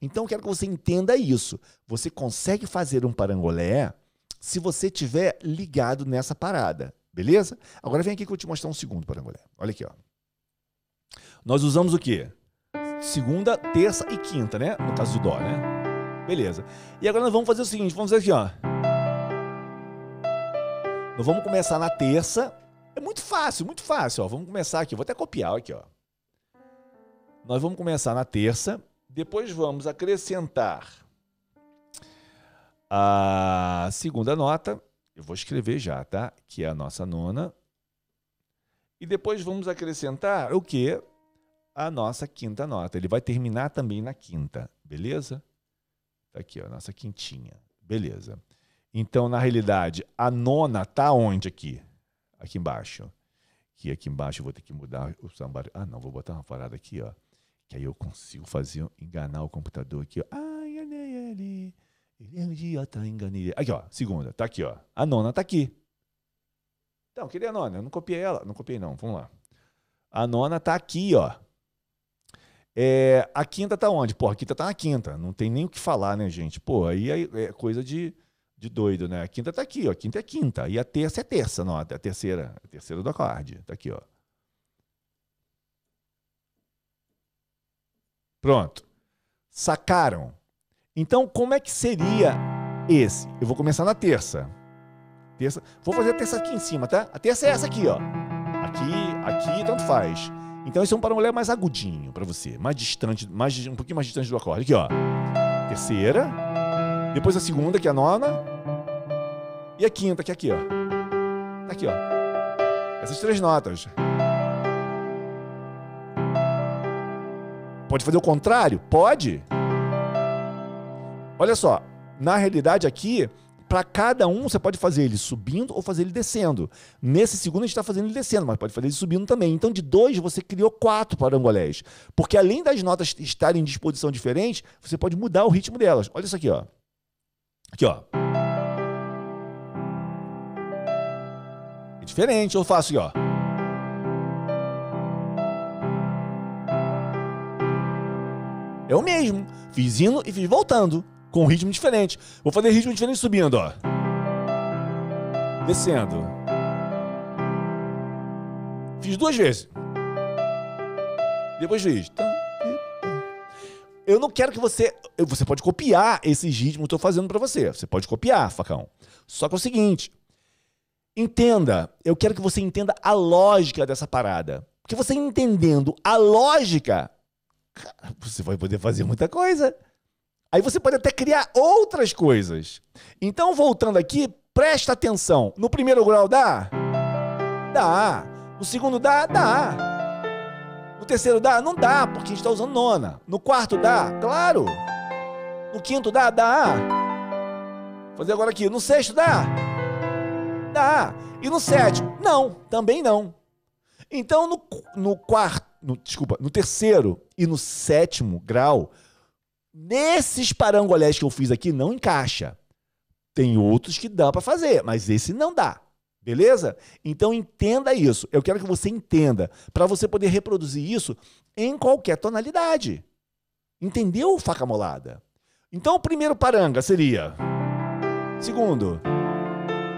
Então, eu quero que você entenda isso. Você consegue fazer um parangolé se você tiver ligado nessa parada, beleza? Agora vem aqui que eu vou te mostrar um segundo parangolé. Olha aqui, ó. Nós usamos o quê? segunda, terça e quinta, né? No caso do Dó, né? Beleza. E agora nós vamos fazer o seguinte, vamos fazer aqui, ó. Nós vamos começar na terça. É muito fácil, muito fácil, ó. Vamos começar aqui, vou até copiar aqui, ó. Nós vamos começar na terça, depois vamos acrescentar a segunda nota. Eu vou escrever já, tá? Que é a nossa nona. E depois vamos acrescentar o quê? a nossa quinta nota. Ele vai terminar também na quinta, beleza? Tá aqui, ó, nossa quintinha. Beleza. Então, na realidade, a nona tá onde aqui? Aqui embaixo. Que aqui embaixo eu vou ter que mudar o samba. Ah, não, vou botar uma parada aqui, ó. Que aí eu consigo fazer enganar o computador aqui, ó. Ai, ele. Ele é um idiota, enganei. Aqui, ó, segunda, tá aqui, ó. A nona tá aqui. Então, queria a nona, eu não copiei ela. Não copiei, não. Vamos lá. A nona tá aqui, ó. É, a quinta tá onde? Pô, a quinta tá na quinta. Não tem nem o que falar, né, gente? Pô, aí é, é coisa de, de doido, né? A quinta tá aqui, ó. A quinta é quinta. E a terça é terça, não. A terceira, a terceira do acorde. Tá aqui, ó. Pronto. Sacaram? Então, como é que seria esse? Eu vou começar na terça. Terça. Vou fazer a terça aqui em cima, tá? A terça é essa aqui, ó. Aqui, aqui, tanto faz. Então esse é um parangolé mais agudinho para você, mais distante, mais, um pouquinho mais distante do acorde. Aqui, ó. Terceira. Depois a segunda, que é a nona. E a quinta, que é aqui, ó. Tá aqui, ó. Essas três notas. Pode fazer o contrário? Pode. Olha só, na realidade aqui para cada um, você pode fazer ele subindo ou fazer ele descendo. Nesse segundo, a gente está fazendo ele descendo, mas pode fazer ele subindo também. Então, de dois, você criou quatro parangolés. Porque além das notas estarem em disposição diferente, você pode mudar o ritmo delas. Olha isso aqui, ó. Aqui, ó. Diferente, eu faço ó. É o mesmo. Fiz indo e fiz voltando com um ritmo diferente. Vou fazer ritmo diferente subindo, ó. Descendo. Fiz duas vezes. Depois fiz. Eu não quero que você. Você pode copiar esses ritmos que eu estou fazendo para você. Você pode copiar, facão. Só que é o seguinte. Entenda. Eu quero que você entenda a lógica dessa parada. Porque você entendendo a lógica, você vai poder fazer muita coisa. Aí você pode até criar outras coisas. Então, voltando aqui, presta atenção. No primeiro grau dá? Dá. No segundo dá? Dá. No terceiro dá? Não dá, porque a gente está usando nona. No quarto dá? Claro. No quinto dá? Dá. Vou fazer agora aqui. No sexto dá? Dá. E no sétimo? Não, também não. Então, no, no quarto, no, desculpa, no terceiro e no sétimo grau, Nesses parangolés que eu fiz aqui não encaixa. Tem outros que dá para fazer, mas esse não dá. Beleza? Então entenda isso. Eu quero que você entenda para você poder reproduzir isso em qualquer tonalidade. Entendeu, faca molada? Então o primeiro paranga seria. Segundo.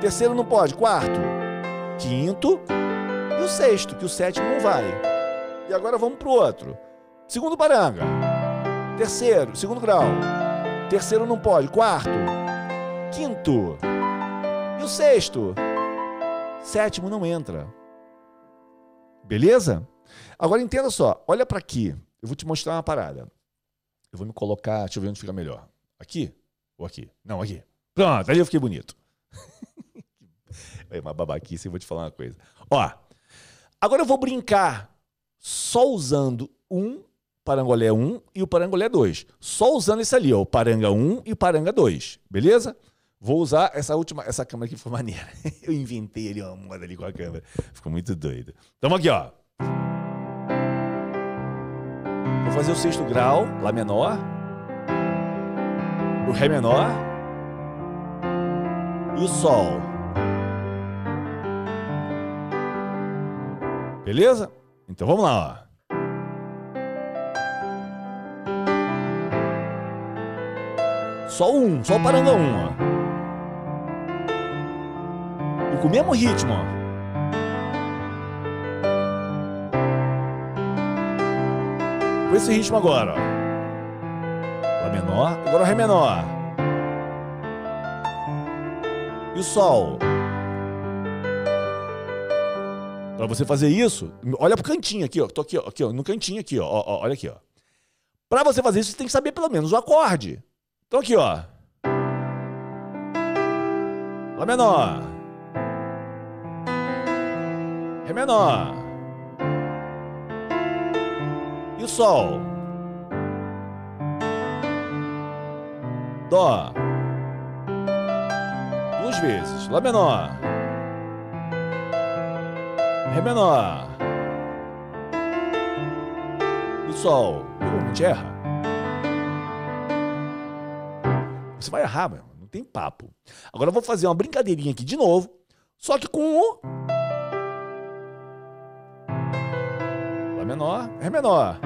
Terceiro não pode. Quarto. Quinto. E o sexto, que o sétimo não vai. E agora vamos pro outro. Segundo paranga. Terceiro, segundo grau. Terceiro não pode. Quarto. Quinto. E o sexto? Sétimo não entra. Beleza? Agora entenda só. Olha para aqui. Eu vou te mostrar uma parada. Eu vou me colocar. Deixa eu ver onde fica melhor. Aqui? Ou aqui? Não, aqui. Pronto, ali eu fiquei bonito. é uma babaquice, eu vou te falar uma coisa. Ó, agora eu vou brincar só usando um parangolé 1 e o parangolé 2. Só usando esse ali, ó, o paranga 1 e o paranga 2. Beleza? Vou usar essa última, essa câmera aqui foi maneira. Eu inventei ali uma moda ali com a câmera. Ficou muito doido. Então aqui, ó. Vou fazer o sexto grau, Lá menor. O Ré menor. E o Sol. Beleza? Então vamos lá, ó. Só um, só o paranga um, ó. E com o mesmo ritmo, ó. Com esse ritmo agora, ó. Lá menor, agora Ré menor. E o Sol. Para você fazer isso, olha pro cantinho aqui, ó. Tô aqui, ó, aqui, ó, no cantinho aqui, ó, ó, olha aqui, ó. Para você fazer isso, você tem que saber pelo menos o acorde. Então aqui, ó. Lá menor. Ré menor. E o Sol? Dó. Duas vezes. Lá menor. Ré menor. E Sol? Realmente erra. Você vai errar, meu. Não tem papo. Agora eu vou fazer uma brincadeirinha aqui de novo. Só que com o Lá menor, Ré menor.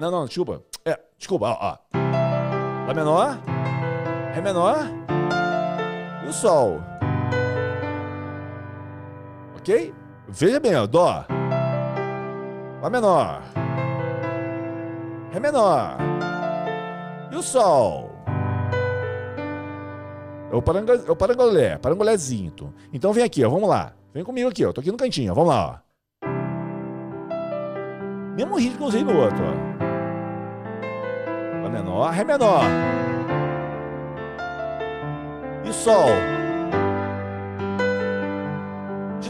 Não, não, desculpa. É, desculpa, ó, ó. Lá menor, Ré menor e o Sol. Ok? Veja bem, ó, Dó. Lá menor. Ré menor. E o Sol. É o, paranga, é o parangolé, parangolézinho. Então vem aqui, ó, vamos lá. Vem comigo aqui, ó. Tô aqui no cantinho, ó. Vamos lá, ó. Mesmo ritmo que eu usei no outro, ó. Lá menor, Ré menor. E Sol.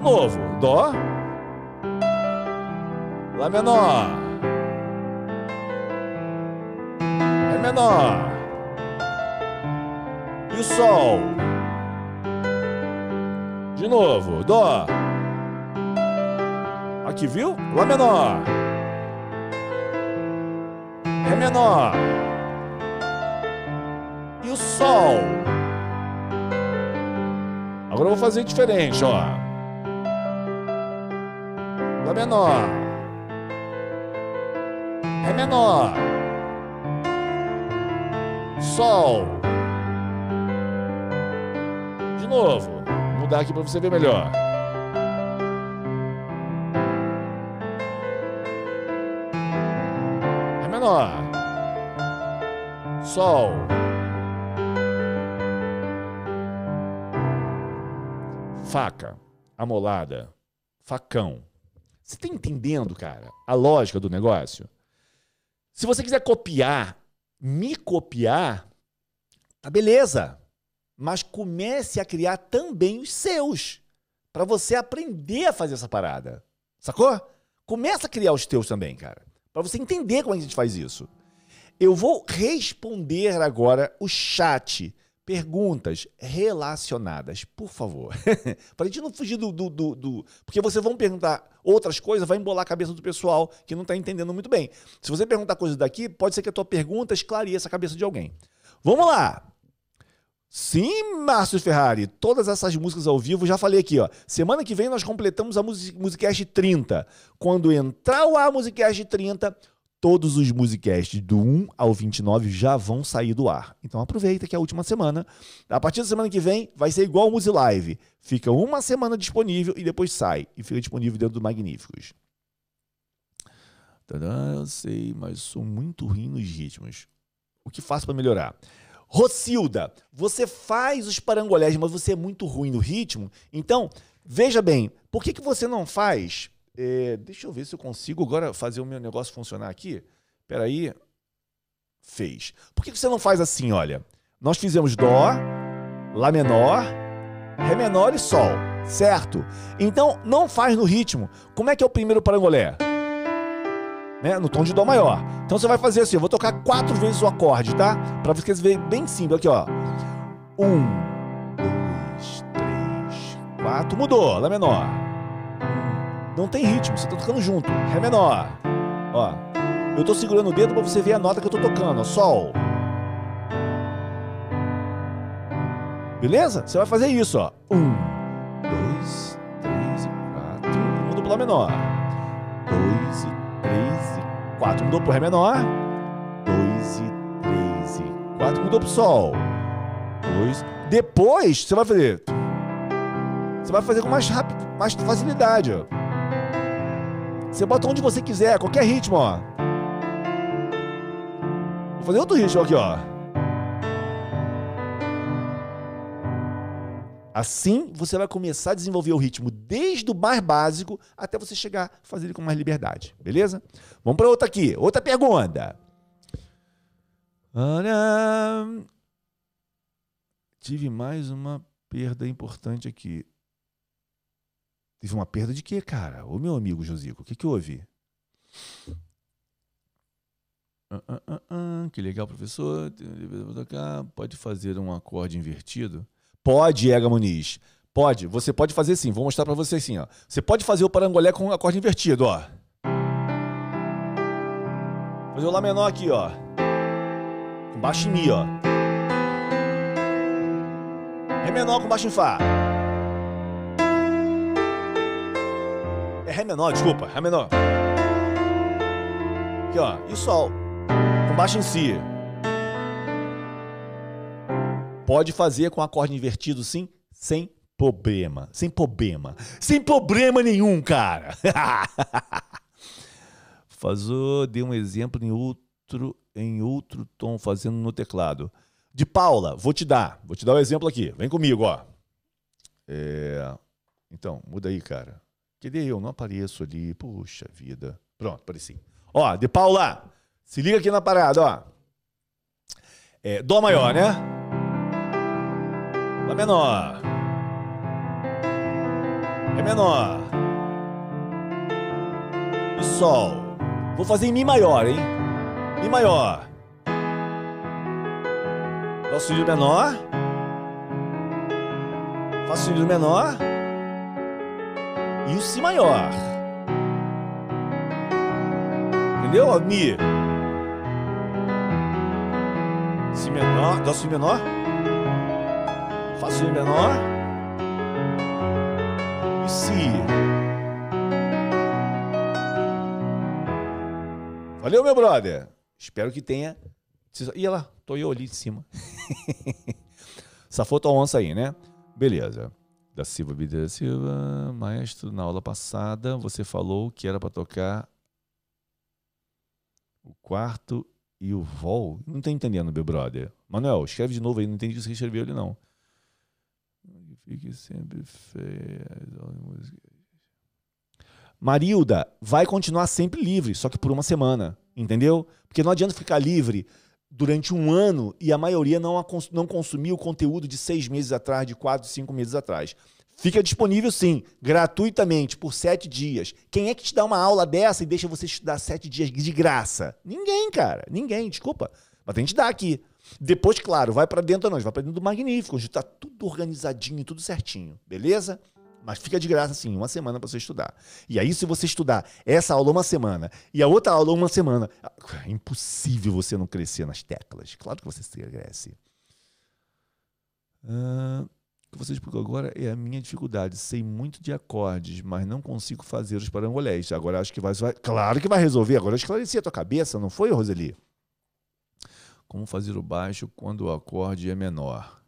Novo, Dó. Lá menor. Ré menor. E o Sol. De novo, Dó. Aqui, viu? Lá menor. Ré menor. E o Sol. Agora eu vou fazer diferente, ó. Menor. Ré menor. Sol. De novo. Vou mudar aqui para você ver melhor. menor. Sol. Faca, amolada, facão. Você está entendendo, cara, a lógica do negócio? Se você quiser copiar, me copiar, tá beleza. Mas comece a criar também os seus. Para você aprender a fazer essa parada. Sacou? Começa a criar os teus também, cara. Para você entender como a gente faz isso. Eu vou responder agora o chat. Perguntas relacionadas, por favor. para a gente não fugir do, do, do, do, Porque vocês vão perguntar outras coisas, vai embolar a cabeça do pessoal que não está entendendo muito bem. Se você perguntar coisas daqui, pode ser que a tua pergunta esclareça a cabeça de alguém. Vamos lá! Sim, Márcio Ferrari, todas essas músicas ao vivo, já falei aqui, ó. Semana que vem nós completamos a Musicast 30. Quando entrar o A Musicast 30, todos os musicasts do 1 ao 29 já vão sair do ar. Então aproveita que é a última semana. A partir da semana que vem vai ser igual o Musi Live. Fica uma semana disponível e depois sai. E fica disponível dentro do Magníficos. Tadã, eu sei, mas sou muito ruim nos ritmos. O que faço para melhorar? Rocilda, você faz os parangolés, mas você é muito ruim no ritmo. Então, veja bem, por que, que você não faz é, deixa eu ver se eu consigo agora fazer o meu negócio funcionar aqui. Espera aí. Fez. Por que você não faz assim, olha? Nós fizemos Dó, Lá menor, Ré menor e Sol, certo? Então, não faz no ritmo. Como é que é o primeiro parangolé? Né? No tom de Dó maior. Então você vai fazer assim, eu vou tocar quatro vezes o acorde, tá? Pra vocês verem bem simples. Aqui, ó. Um, dois, três, quatro. Mudou, Lá menor. Não tem ritmo, você tá tocando junto. Ré menor. Ó. Eu tô segurando o dedo para você ver a nota que eu tô tocando. Ó. Sol. Beleza? Você vai fazer isso, ó. Um, dois, três e quatro. E mudou pro Lá menor. Dois e três e quatro. Mudou pro Ré menor. Dois e três e quatro. Mudou pro Sol. Dois. Depois, você vai fazer. Você vai fazer com mais rápido, mais facilidade, ó. Você bota onde você quiser, qualquer ritmo, ó. Vou fazer outro ritmo aqui, ó. Assim, você vai começar a desenvolver o ritmo desde o mais básico até você chegar a fazer ele com mais liberdade, beleza? Vamos para outra aqui, outra pergunta. Tive mais uma perda importante aqui. Teve uma perda de quê, cara? Ô meu amigo Josico, o que, que houve? Ah, ah, ah, que legal, professor. Pode fazer um acorde invertido? Pode, Ega Muniz. Pode. Você pode fazer sim. Vou mostrar para você assim, ó. Você pode fazer o parangolé com um acorde invertido, ó. Fazer o Lá menor aqui, ó. Com baixo em Mi, ó. Ré menor com baixo em Fá. Ré menor, desculpa, Ré menor. Aqui, ó. E Sol. Com baixo em Si. Pode fazer com acorde invertido, sim, sem problema. Sem problema. Sem problema nenhum, cara. Fazou, dê um exemplo em outro, em outro tom, fazendo no teclado. De Paula, vou te dar. Vou te dar o um exemplo aqui. Vem comigo, ó. É... Então, muda aí, cara. Cadê eu? Não apareço ali. Puxa vida. Pronto, apareci. Ó, de Paula, se liga aqui na parada, ó. É, Dó maior, né? Lá menor. É menor. E Sol. Vou fazer em Mi maior, hein? Mi maior. Dó sustenido menor. Fá sustenido menor e o Si maior. Entendeu? Mi. Si menor, Dó Si menor. Fá Si menor. E Si. Valeu, meu brother. Espero que tenha. Ih lá, tô eu ali de cima. Safou tua onça aí, né? Beleza da Silva Bida da Silva, maestro, na aula passada você falou que era para tocar o quarto e o vol. Não estou entendendo, meu brother. Manuel, escreve de novo aí, não entendi o que você escreveu ali não. Fique sempre feia. Marilda vai continuar sempre livre, só que por uma semana, entendeu? Porque não adianta ficar livre durante um ano e a maioria não, não consumiu o conteúdo de seis meses atrás, de quatro, cinco meses atrás. Fica disponível sim, gratuitamente, por sete dias. Quem é que te dá uma aula dessa e deixa você estudar sete dias de graça? Ninguém, cara. Ninguém, desculpa. Mas tem que dar aqui. Depois, claro, vai para dentro da nós, vai para dentro do Magnífico, onde está tudo organizadinho, tudo certinho, beleza? Mas fica de graça, sim, uma semana para você estudar. E aí, se você estudar essa aula uma semana e a outra aula uma semana, é impossível você não crescer nas teclas. Claro que você cresce. Uh, que você explicou agora é a minha dificuldade. Sei muito de acordes, mas não consigo fazer os parangolés. Agora acho que vai. Claro que vai resolver. Agora esclareci a tua cabeça, não foi, Roseli? Como fazer o baixo quando o acorde é menor?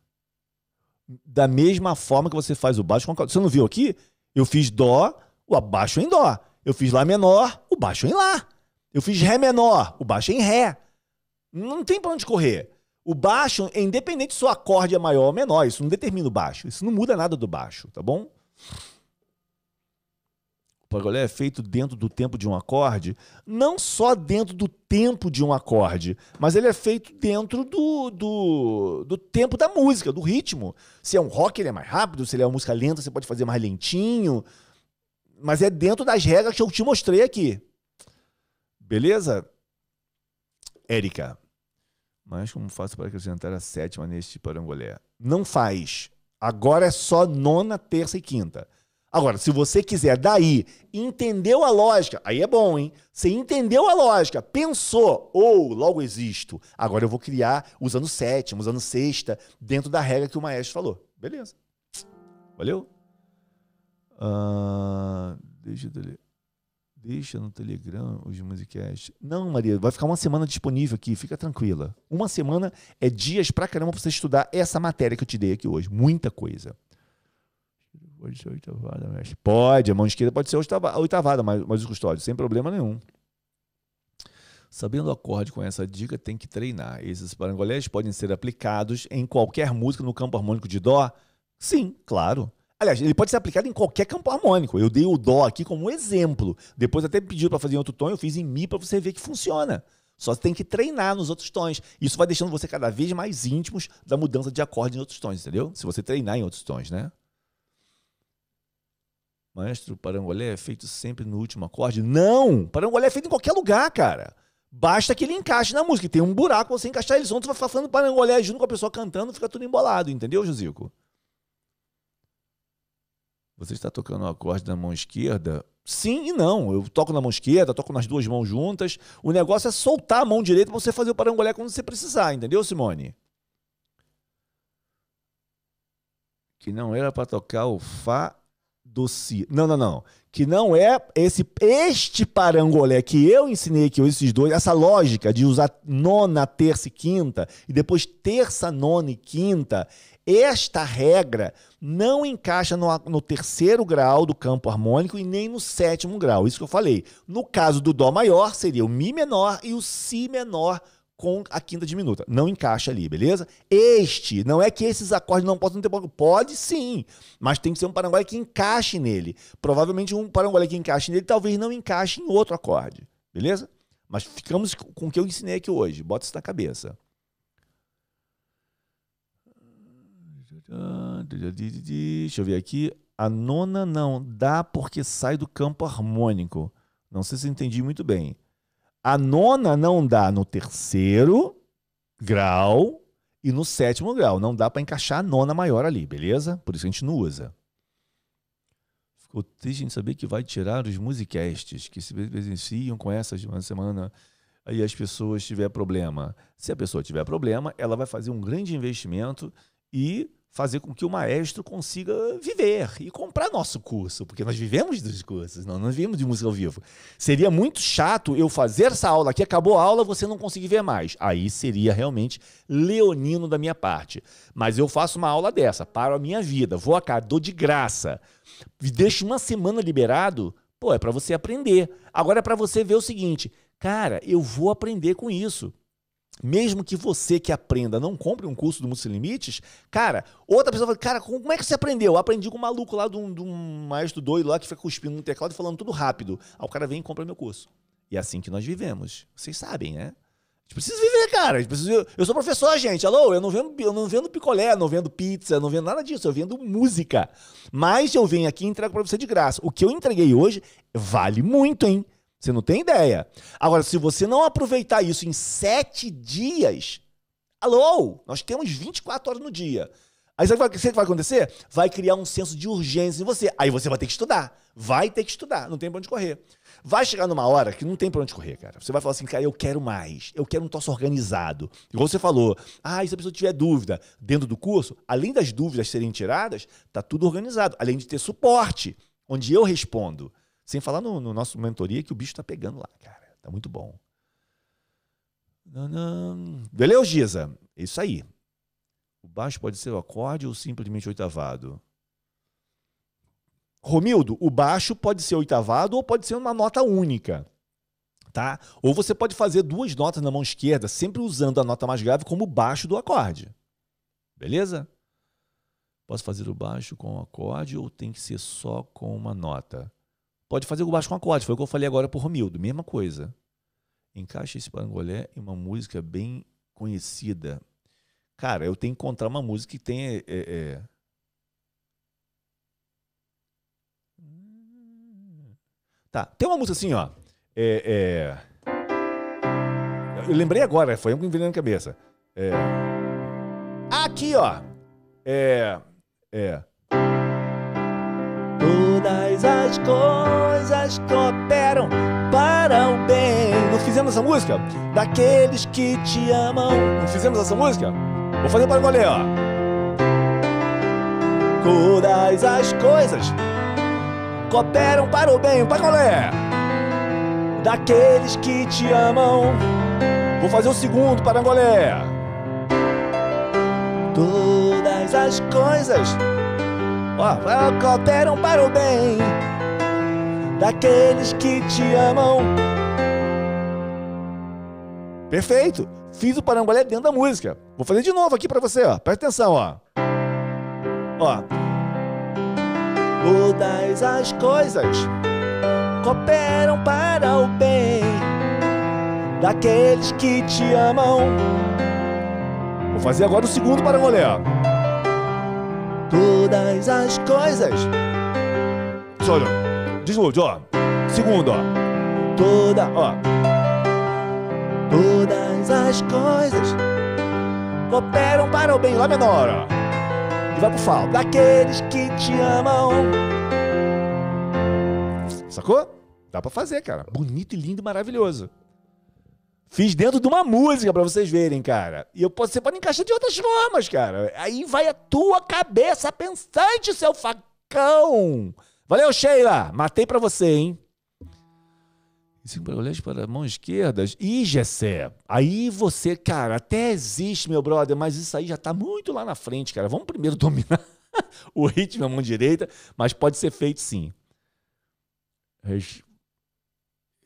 Da mesma forma que você faz o baixo com acorde. Você não viu aqui? Eu fiz Dó, o abaixo em Dó. Eu fiz Lá menor, o baixo em Lá. Eu fiz Ré menor, o baixo em Ré. Não tem para onde correr. O baixo, independente se o acorde é maior ou menor, isso não determina o baixo. Isso não muda nada do baixo, tá bom? O pagolé é feito dentro do tempo de um acorde, não só dentro do tempo de um acorde, mas ele é feito dentro do, do, do tempo da música, do ritmo. Se é um rock, ele é mais rápido, se ele é uma música lenta, você pode fazer mais lentinho. Mas é dentro das regras que eu te mostrei aqui. Beleza? Érica. Mas como faço para acrescentar a sétima neste parangolé? Não faz. Agora é só nona, terça e quinta. Agora, se você quiser daí, entendeu a lógica, aí é bom, hein? Você entendeu a lógica, pensou, ou oh, logo existo. Agora eu vou criar usando sétima, usando sexta, dentro da regra que o maestro falou. Beleza. Valeu? Uh, deixa. Deixa no Telegram os musicasts. Não, Maria, vai ficar uma semana disponível aqui, fica tranquila. Uma semana é dias pra caramba pra você estudar essa matéria que eu te dei aqui hoje. Muita coisa. Pode ser oitavada, mestre. Pode, a mão esquerda pode ser oitavada, mas, mas os custódios, sem problema nenhum. Sabendo o acorde com essa dica, tem que treinar. Esses parangolés podem ser aplicados em qualquer música no campo harmônico de Dó? Sim, claro. Aliás, ele pode ser aplicado em qualquer campo harmônico. Eu dei o Dó aqui como exemplo. Depois até pediu para fazer em outro tom, eu fiz em Mi para você ver que funciona. Só tem que treinar nos outros tons. Isso vai deixando você cada vez mais íntimos da mudança de acorde em outros tons, entendeu? Se você treinar em outros tons, né? Maestro, parangolé é feito sempre no último acorde? Não! Parangolé é feito em qualquer lugar, cara. Basta que ele encaixe na música. Tem um buraco, você encaixar ele, senão você vai falando parangolé junto com a pessoa cantando, fica tudo embolado, entendeu, Josico? Você está tocando o acorde na mão esquerda? Sim e não. Eu toco na mão esquerda, toco nas duas mãos juntas. O negócio é soltar a mão direita para você fazer o parangolé quando você precisar, entendeu, Simone? Que não era para tocar o Fá do Si. Não, não, não. Que não é esse este parangolé que eu ensinei aqui, esses dois, essa lógica de usar nona, terça e quinta, e depois terça, nona e quinta, esta regra não encaixa no, no, terceiro grau do campo harmônico e nem no sétimo grau. Isso que eu falei. No caso do Dó maior, seria o Mi menor e o Si menor com a quinta diminuta. Não encaixa ali, beleza? Este, não é que esses acordes não possam ter Pode sim, mas tem que ser um parangolé que encaixe nele. Provavelmente um parangolé que encaixe nele talvez não encaixe em outro acorde, beleza? Mas ficamos com o que eu ensinei aqui hoje. Bota isso na cabeça. Deixa eu ver aqui. A nona não dá porque sai do campo harmônico. Não sei se entendi muito bem. A nona não dá no terceiro grau e no sétimo grau. Não dá para encaixar a nona maior ali, beleza? Por isso a gente não usa. Ficou triste em saber que vai tirar os musicasts que se beneficiam com essas de uma semana. Aí as pessoas tiver problema. Se a pessoa tiver problema, ela vai fazer um grande investimento e fazer com que o maestro consiga viver e comprar nosso curso, porque nós vivemos dos cursos, não vivemos de música ao vivo. Seria muito chato eu fazer essa aula aqui, acabou a aula, você não conseguir ver mais. Aí seria realmente leonino da minha parte. Mas eu faço uma aula dessa para a minha vida, vou a cá, dou de graça. Deixo uma semana liberado, pô, é para você aprender. Agora é para você ver o seguinte, cara, eu vou aprender com isso mesmo que você que aprenda não compre um curso do Música Sem Limites, cara, outra pessoa fala, cara, como é que você aprendeu? Eu aprendi com um maluco lá de um, de um maestro doido lá que fica cuspindo no teclado e falando tudo rápido. Aí o cara vem e compra meu curso. E é assim que nós vivemos. Vocês sabem, né? A gente precisa viver, cara. Precisa... Eu sou professor, gente. Alô, eu não vendo, eu não vendo picolé, não vendo pizza, não vendo nada disso. Eu vendo música. Mas eu venho aqui e entrego para você de graça. O que eu entreguei hoje vale muito, hein? Você não tem ideia. Agora, se você não aproveitar isso em sete dias, alô, nós temos 24 horas no dia. Aí sabe o que vai acontecer? Vai criar um senso de urgência em você. Aí você vai ter que estudar. Vai ter que estudar. Não tem pra onde correr. Vai chegar numa hora que não tem pra onde correr, cara. Você vai falar assim, cara, eu quero mais. Eu quero um troço organizado. Igual você falou. Ah, e se a pessoa tiver dúvida dentro do curso, além das dúvidas serem tiradas, tá tudo organizado. Além de ter suporte, onde eu respondo. Sem falar no, no nosso mentoria que o bicho tá pegando lá, cara. Tá muito bom. É isso aí. O baixo pode ser o acorde ou simplesmente oitavado? Romildo, o baixo pode ser oitavado ou pode ser uma nota única. Tá? Ou você pode fazer duas notas na mão esquerda, sempre usando a nota mais grave como baixo do acorde. Beleza? Posso fazer o baixo com o acorde ou tem que ser só com uma nota? Pode fazer o baixo com acorde, foi o que eu falei agora para o Romildo, mesma coisa. Encaixe esse parangolé em uma música bem conhecida. Cara, eu tenho que encontrar uma música que tenha. É, é... Tá, tem uma música assim, ó. É, é... Eu lembrei agora, foi um que me veio na cabeça. É... Aqui, ó. É. É. Todas as coisas cooperam para o bem. Não fizemos essa música? Daqueles que te amam. Não fizemos essa música? Vou fazer para valer, ó. Todas as coisas cooperam para o bem, para colher daqueles que te amam. Vou fazer o segundo para Angolé. Todas as coisas ó, cooperam para o bem daqueles que te amam. Perfeito. Fiz o parangolé dentro da música. Vou fazer de novo aqui para você, ó. Presta atenção, ó. Ó. Todas as coisas cooperam para o bem daqueles que te amam. Vou fazer agora o segundo parangolé, ó. Todas as coisas. Olha, de novo, ó. Segundo, ó. Toda, ó. Todas as coisas cooperam para o bem lá menor. Ó. E vai pro Fá. Daqueles que te amam. Sacou? Dá pra fazer, cara. Bonito e lindo e maravilhoso. Fiz dentro de uma música para vocês verem, cara. E eu, você pode encaixar de outras formas, cara. Aí vai a tua cabeça pensante, seu facão. Valeu, Sheila. Matei para você, hein? cinco paralelos para a mão esquerda. Ih, Gessé, aí você, cara, até existe, meu brother, mas isso aí já está muito lá na frente, cara. Vamos primeiro dominar o ritmo à mão direita, mas pode ser feito sim.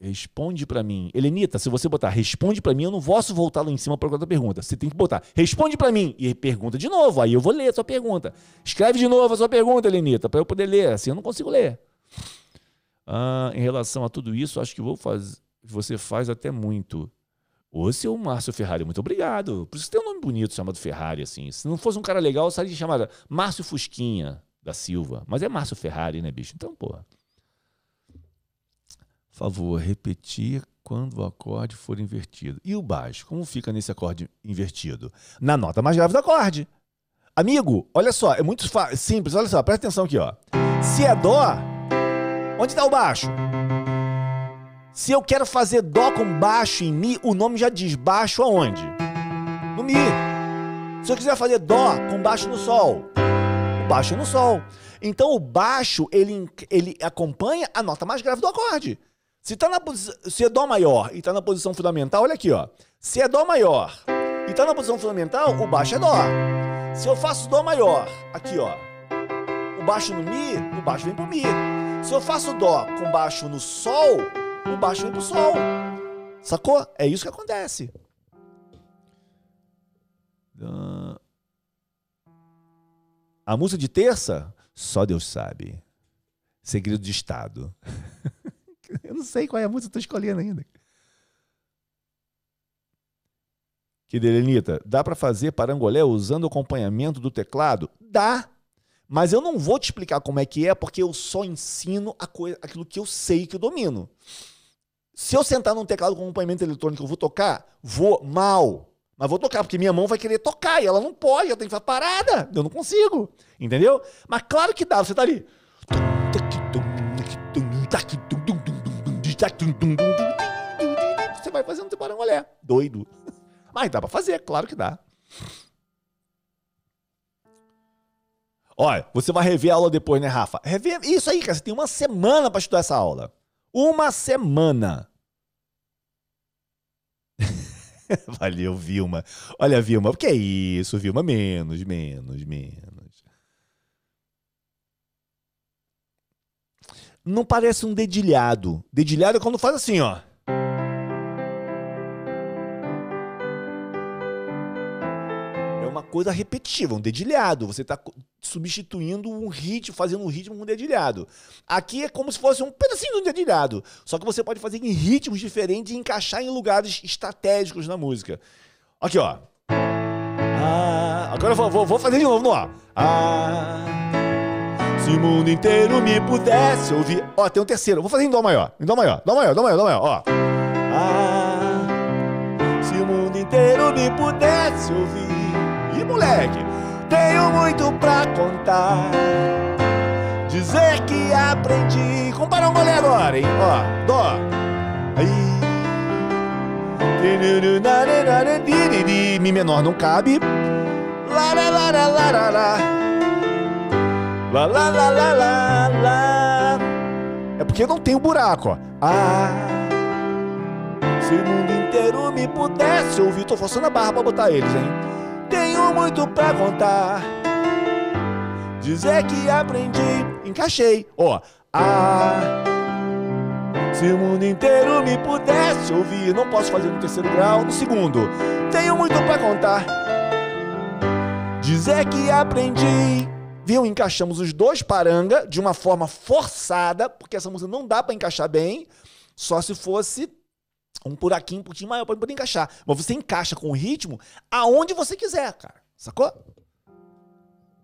Res... Responde para mim. Helenita, se você botar responde para mim, eu não posso voltar lá em cima para outra pergunta. Você tem que botar responde para mim e pergunta de novo. Aí eu vou ler a sua pergunta. Escreve de novo a sua pergunta, Helenita, para eu poder ler. Assim eu não consigo ler. Ah, em relação a tudo isso, acho que vou fazer. Você faz até muito. Ô, seu Márcio Ferrari, muito obrigado. Por isso tem um nome bonito chamado Ferrari, assim. Se não fosse um cara legal, seria chamado Márcio Fusquinha da Silva. Mas é Márcio Ferrari, né, bicho? Então, porra. Favor, repetir quando o acorde for invertido. E o baixo? Como fica nesse acorde invertido? Na nota mais grave do acorde. Amigo, olha só, é muito simples. Olha só, presta atenção aqui, ó. Se é dó, Onde está o baixo? Se eu quero fazer Dó com baixo em Mi, o nome já diz baixo aonde? No Mi. Se eu quiser fazer Dó com baixo no Sol, o baixo é no Sol. Então o baixo, ele, ele acompanha a nota mais grave do acorde. Se, tá na, se é Dó maior e está na posição fundamental, olha aqui, ó. Se é Dó maior e está na posição fundamental, o baixo é Dó. Se eu faço Dó maior, aqui, ó. O baixo no Mi, o baixo vem pro Mi. Se eu faço Dó com baixo no Sol, o baixo vem pro Sol. Sacou? É isso que acontece. A música de terça, só Deus sabe. Segredo de Estado. eu não sei qual é a música que eu tô escolhendo ainda. Que Delenita, dá para fazer parangolé usando o acompanhamento do teclado? Dá. Mas eu não vou te explicar como é que é, porque eu só ensino coisa, aquilo que eu sei que eu domino. Se eu sentar num teclado com acompanhamento eletrônico, eu vou tocar? Vou mal. Mas vou tocar, porque minha mão vai querer tocar e ela não pode, ela tem que ficar parada. Eu não consigo. Entendeu? Mas claro que dá, você tá ali. Você vai fazendo seu parangolé. Doido. Mas dá pra fazer, claro que dá. Olha, você vai rever a aula depois, né, Rafa? Rever isso aí, cara. Você tem uma semana para estudar essa aula. Uma semana. Valeu, Vilma. Olha, Vilma, o que é isso, Vilma? Menos, menos, menos. Não parece um dedilhado. Dedilhado é quando faz assim, ó. coisa repetitiva, um dedilhado. Você está substituindo um ritmo, fazendo um ritmo com um dedilhado. Aqui é como se fosse um pedacinho de um dedilhado. Só que você pode fazer em ritmos diferentes e encaixar em lugares estratégicos na música. Aqui, ó. Ah, agora eu vou, vou, fazer de novo no ó. Ah, se o mundo inteiro me pudesse ouvir. Ó, tem um terceiro. Vou fazer em Dó maior. Em Dó maior. Dó maior, Dó maior, Dó maior. Ó. Ah, se o mundo inteiro me pudesse ouvir moleque. Tenho muito pra contar. Dizer que aprendi. Compara um golé agora, hein? Ó, dó. Aí. Mi menor não cabe. Lá, lá, lá, lá, lá, lá, lá. Lá, lá, lá, lá, lá. É porque não tem um buraco, ó. Ah. Se o mundo inteiro me pudesse ouvir, tô forçando a barra pra botar eles, hein? Tenho muito pra contar. Dizer que aprendi, encaixei. Ó, ah. Se o mundo inteiro me pudesse ouvir, não posso fazer no terceiro grau, no segundo. Tenho muito pra contar. Dizer que aprendi. Viu? Encaixamos os dois paranga de uma forma forçada, porque essa música não dá para encaixar bem, só se fosse um buraquinho um pouquinho maior para poder encaixar. Mas você encaixa com o ritmo aonde você quiser, cara. Sacou?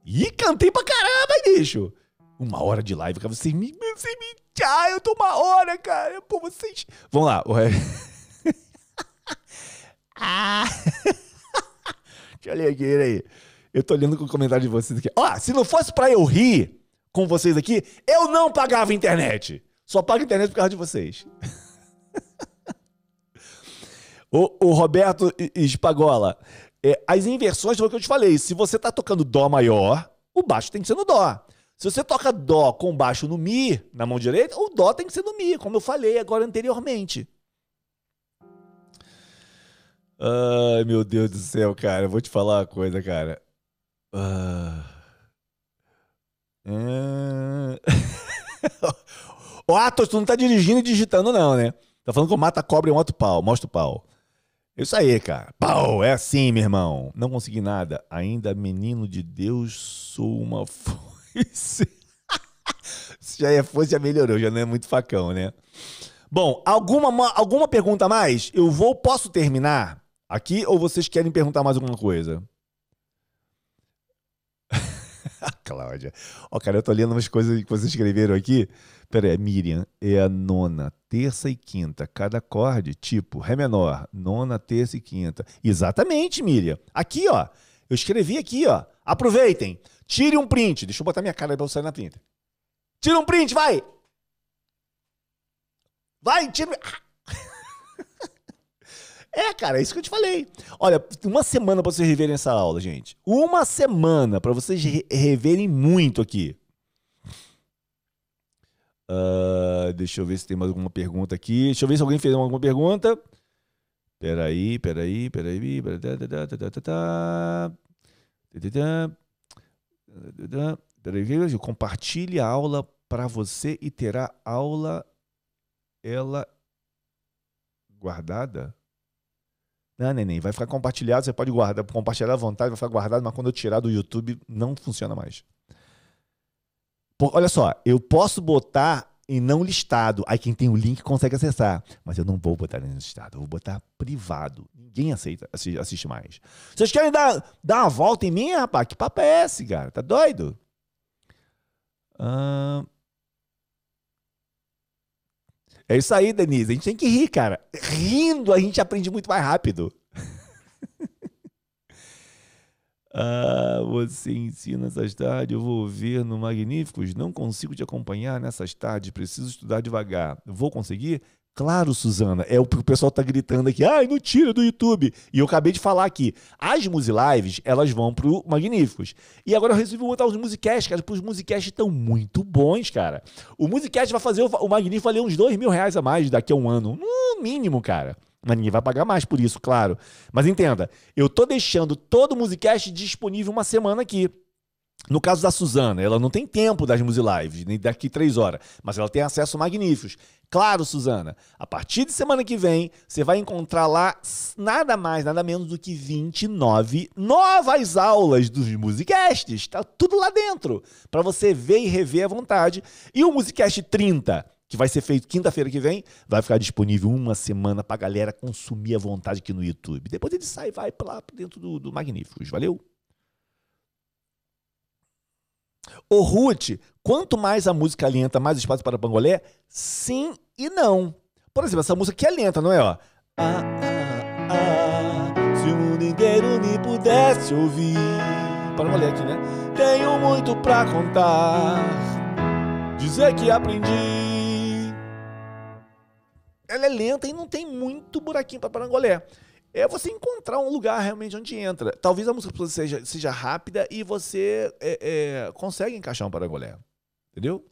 E cantei pra caramba, bicho. Uma hora de live, cara. Vocês me. Vocês me. Ah, eu tô uma hora, cara. Pô, vocês. Vamos lá. ah! Deixa eu ler aqui, aí. Eu tô lendo com o comentário de vocês aqui. Ó, se não fosse pra eu rir com vocês aqui, eu não pagava internet. Só pago internet por causa de vocês. O, o Roberto Espagola, é, as inversões foi o que eu te falei. Se você tá tocando Dó maior, o baixo tem que ser no Dó. Se você toca Dó com baixo no Mi, na mão direita, o Dó tem que ser no Mi, como eu falei agora anteriormente. Ai, meu Deus do céu, cara. Eu vou te falar uma coisa, cara. Uh... Atos, tu não tá dirigindo e digitando, não, né? Tá falando que o mata cobra e outro pau. Mostra o pau. Isso aí, cara. Pau, é assim, meu irmão. Não consegui nada. Ainda menino de Deus, sou uma foice. Se já é foice, já melhorou, já não é muito facão, né? Bom, alguma, alguma pergunta mais? Eu vou, posso terminar aqui ou vocês querem perguntar mais alguma coisa? Cláudia. Ó, cara, eu tô lendo umas coisas que vocês escreveram aqui. Pera aí, Miriam, é a nona, terça e quinta. Cada acorde, tipo, Ré menor, nona, terça e quinta. Exatamente, Miriam. Aqui, ó. Eu escrevi aqui, ó. Aproveitem. Tire um print. Deixa eu botar minha cara pra eu sair na printa. Tira um print, vai! Vai, tira. É, cara, é isso que eu te falei. Olha, uma semana para vocês reverem essa aula, gente. Uma semana para vocês re reverem muito aqui. Uh, deixa eu ver se tem mais alguma pergunta aqui. Deixa eu ver se alguém fez alguma pergunta. Peraí, peraí, peraí. Peraí, compartilhe a aula para você e terá aula ela guardada? Não, neném, vai ficar compartilhado, você pode guardar, compartilhar à vontade, vai ficar guardado, mas quando eu tirar do YouTube não funciona mais. Por, olha só, eu posso botar em não listado. Aí quem tem o link consegue acessar. Mas eu não vou botar em listado, eu vou botar privado. Ninguém aceita, assiste, assiste mais. Vocês querem dar, dar uma volta em mim, rapaz? Que papo é esse, cara? Tá doido? Ah... É isso aí, Denise. A gente tem que rir, cara. Rindo a gente aprende muito mais rápido. ah, você ensina essas tardes, eu vou ver no Magníficos. Não consigo te acompanhar nessas tardes, preciso estudar devagar. Vou conseguir? Claro, Suzana, é o que o pessoal tá gritando aqui. Ai, não tira do YouTube. E eu acabei de falar aqui. As Musilives, elas vão pro Magníficos. E agora eu resolvi botar os Musicasts, cara, porque os Musicasts estão muito bons, cara. O Musicast vai fazer o Magnífico valer uns dois mil reais a mais daqui a um ano. No mínimo, cara. Mas ninguém vai pagar mais por isso, claro. Mas entenda, eu tô deixando todo o Musicast disponível uma semana aqui. No caso da Suzana, ela não tem tempo das Musilives, nem daqui três horas, mas ela tem acesso magníficos. Claro, Suzana, a partir de semana que vem, você vai encontrar lá nada mais, nada menos do que 29 novas aulas dos Musicasts. Tá tudo lá dentro, para você ver e rever à vontade. E o Musicast 30, que vai ser feito quinta-feira que vem, vai ficar disponível uma semana pra galera consumir à vontade aqui no YouTube. Depois ele sai e vai lá dentro do, do Magníficos. Valeu? Ô Ruth, quanto mais a música lenta, mais espaço para pangolé? Sim e não. Por exemplo, essa música aqui é lenta, não é? Ó. Ah, ah, ah, se o mundo inteiro me pudesse ouvir. Pangolé aqui, né? Tenho muito pra contar. Dizer que aprendi ela é lenta e não tem muito buraquinho para parangolé. É você encontrar um lugar realmente onde entra. Talvez a música seja, seja rápida e você é, é, consegue encaixar um parangolé. Entendeu?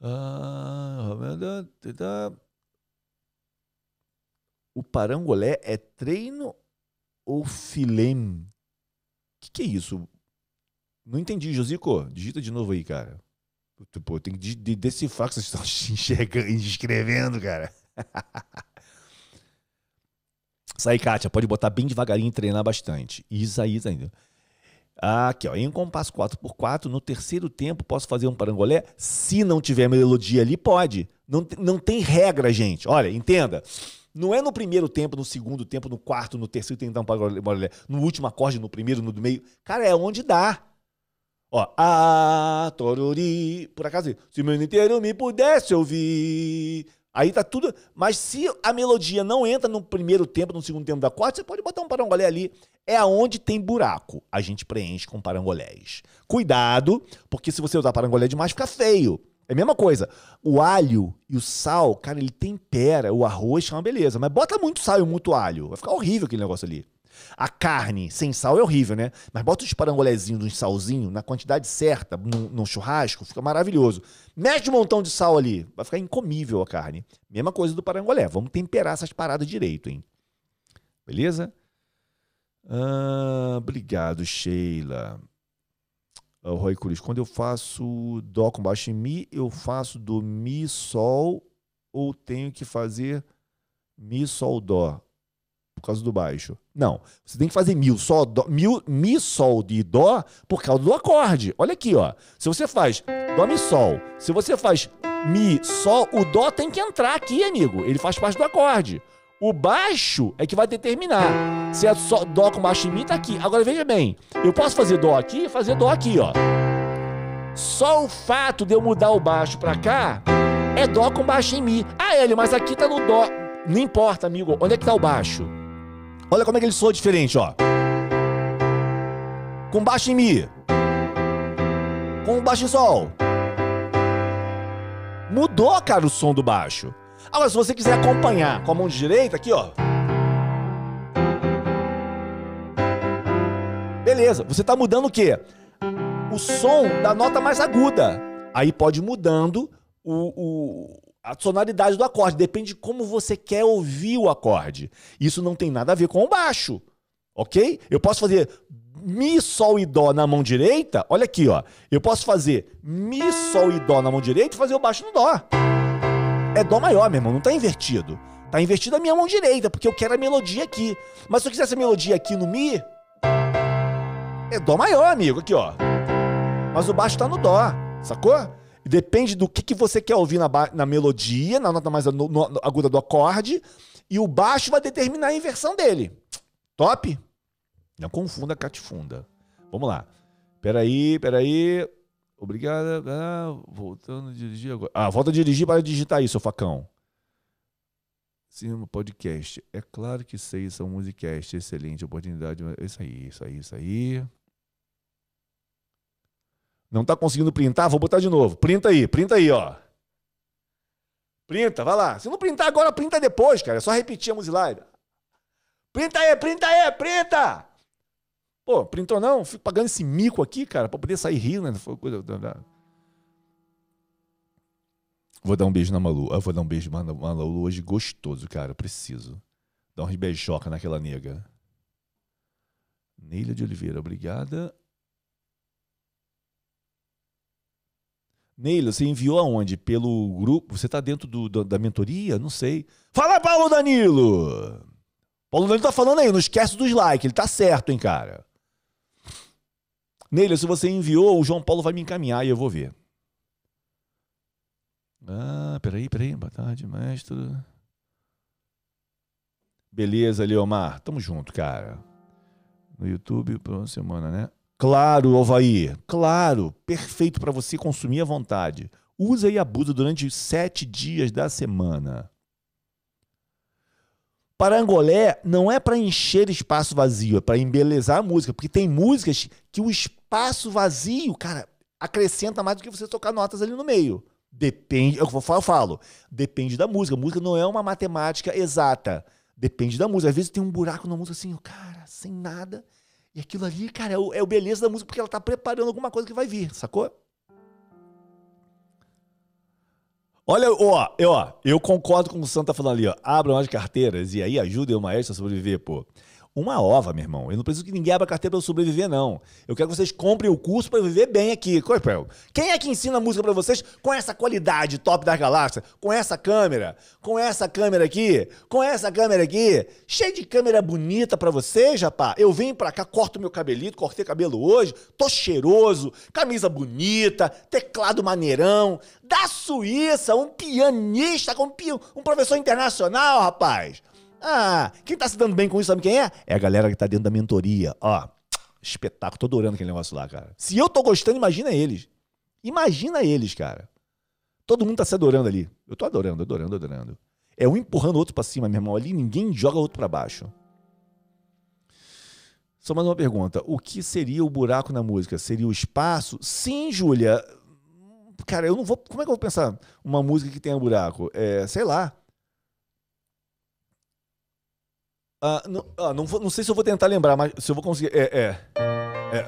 Ah, o parangolé é treino ou filém? O que, que é isso? Não entendi, Josico. Digita de novo aí, cara. Pô, tem que de decifrar que vocês estão enxergando, escrevendo, cara. Isso aí, Kátia, pode botar bem devagarinho e treinar bastante. Isso aí, isso aí. Aqui, ó, em compasso 4x4, no terceiro tempo, posso fazer um parangolé? Se não tiver melodia ali, pode. Não, não tem regra, gente. Olha, entenda. Não é no primeiro tempo, no segundo tempo, no quarto, no terceiro tentar um parangolé, no último acorde, no primeiro, no do meio. Cara, é onde dá. Ó, a toruri. Por acaso, se o mundo inteiro me pudesse ouvir. Aí tá tudo. Mas se a melodia não entra no primeiro tempo, no segundo tempo da quarta, você pode botar um parangolé ali. É aonde tem buraco. A gente preenche com parangolés. Cuidado, porque se você usar parangolé demais, fica feio. É a mesma coisa. O alho e o sal, cara, ele tempera. O arroz é uma beleza. Mas bota muito sal e muito alho. Vai ficar horrível aquele negócio ali. A carne sem sal é horrível, né? Mas bota os parangolézinhos, uns salzinho, na quantidade certa, no, churrasco, fica maravilhoso. Mete um montão de sal ali, vai ficar incomível a carne. Mesma coisa do parangolé. Vamos temperar essas paradas direito, hein? Beleza? Ah, obrigado, Sheila. O Roy Cruz, quando eu faço Dó com baixo em Mi, eu faço do Mi, Sol ou tenho que fazer Mi, Sol, Dó? Causa do baixo. Não. Você tem que fazer mil, sol, dó, mil, mi, sol de dó por causa do acorde. Olha aqui, ó. Se você faz dó, mi, sol. Se você faz mi, sol, o dó tem que entrar aqui, amigo. Ele faz parte do acorde. O baixo é que vai determinar. Se é só dó com baixo em mi, tá aqui. Agora veja bem. Eu posso fazer dó aqui e fazer dó aqui, ó. Só o fato de eu mudar o baixo pra cá é dó com baixo em mi. Ah, ele, mas aqui tá no dó. Não importa, amigo. Onde é que tá o baixo? Olha como é que ele soa diferente, ó. Com baixo em Mi. Com baixo em Sol. Mudou, cara, o som do baixo. Agora, se você quiser acompanhar com a mão direita, aqui, ó. Beleza, você tá mudando o quê? O som da nota mais aguda. Aí pode ir mudando o, o, a sonoridade do acorde, depende de como você quer ouvir o acorde. Isso não tem nada a ver com o baixo, ok? Eu posso fazer Mi, Sol e Dó na mão direita, olha aqui, ó. Eu posso fazer Mi, Sol e Dó na mão direita e fazer o baixo no Dó. É Dó maior, meu irmão, não tá invertido. Tá invertido a minha mão direita, porque eu quero a melodia aqui. Mas se eu quiser essa melodia aqui no Mi, é Dó maior, amigo, aqui, ó. Mas o baixo tá no Dó, sacou? Depende do que, que você quer ouvir na, na melodia, na nota mais no, no, aguda do acorde, e o baixo vai determinar a inversão dele. Top? Não confunda catifunda. Vamos lá. Peraí, peraí. Obrigada. Ah, voltando a dirigir agora. Ah, volta a dirigir para digitar isso, facão. Sim, podcast. É claro que sei, são musicast. Excelente oportunidade. Isso aí, isso aí, isso aí. Não tá conseguindo printar? Vou botar de novo. Printa aí, printa aí, ó. Printa, vai lá. Se não printar agora, printa depois, cara. É só repetir a Musilive. Printa aí, printa aí, printa! Pô, printou não? Fico pagando esse mico aqui, cara, pra poder sair rindo, né? Foi coisa. Vou dar um beijo na Malu. Eu vou dar um beijo na Malu hoje gostoso, cara. Preciso. Dar um beijoca naquela nega. Neila de Oliveira, obrigada. Neila, você enviou aonde? Pelo grupo? Você está dentro do, do, da mentoria? Não sei. Fala, Paulo Danilo! Paulo Danilo tá falando aí, não esquece dos likes, ele tá certo, hein, cara. Neila, se você enviou, o João Paulo vai me encaminhar e eu vou ver. Ah, peraí, peraí. Boa tarde, mestre. Beleza, Leomar. Tamo junto, cara. No YouTube, uma semana, né? Claro, Ovaí. Claro. Perfeito para você consumir à vontade. Usa e abusa durante sete dias da semana. Parangolé não é para encher espaço vazio, é para embelezar a música. Porque tem músicas que o espaço vazio, cara, acrescenta mais do que você tocar notas ali no meio. Depende, eu falo, eu falo, depende da música. A música não é uma matemática exata. Depende da música. Às vezes tem um buraco na música assim, cara, sem nada. E aquilo ali, cara, é o, é o beleza da música porque ela tá preparando alguma coisa que vai vir, sacou? Olha, ó, ó, eu concordo com o Santa tá falando ali, ó. Abram as carteiras e aí ajudem o maestro a sobreviver, pô. Uma ova, meu irmão. Eu não preciso que ninguém abra carteira para eu sobreviver, não. Eu quero que vocês comprem o curso para viver bem aqui. Quem é que ensina música para vocês com essa qualidade top da galáxia? Com essa câmera? Com essa câmera aqui? Com essa câmera aqui? Cheio de câmera bonita para vocês, rapaz. Eu venho para cá, corto meu cabelito, cortei cabelo hoje, tô cheiroso, camisa bonita, teclado maneirão. Da Suíça, um pianista, um, um professor internacional, rapaz. Ah, quem tá se dando bem com isso, sabe quem é? É a galera que tá dentro da mentoria. Ó, espetáculo. Tô adorando aquele negócio lá, cara. Se eu tô gostando, imagina eles. Imagina eles, cara. Todo mundo tá se adorando ali. Eu tô adorando, adorando, adorando. É um empurrando o outro para cima, meu irmão. Ali ninguém joga o outro para baixo. Só mais uma pergunta. O que seria o buraco na música? Seria o espaço? Sim, Júlia. Cara, eu não vou. Como é que eu vou pensar uma música que tenha buraco? É, sei lá. Ah, não, ah, não, não, sei se eu vou tentar lembrar, mas se eu vou conseguir. É, é. É.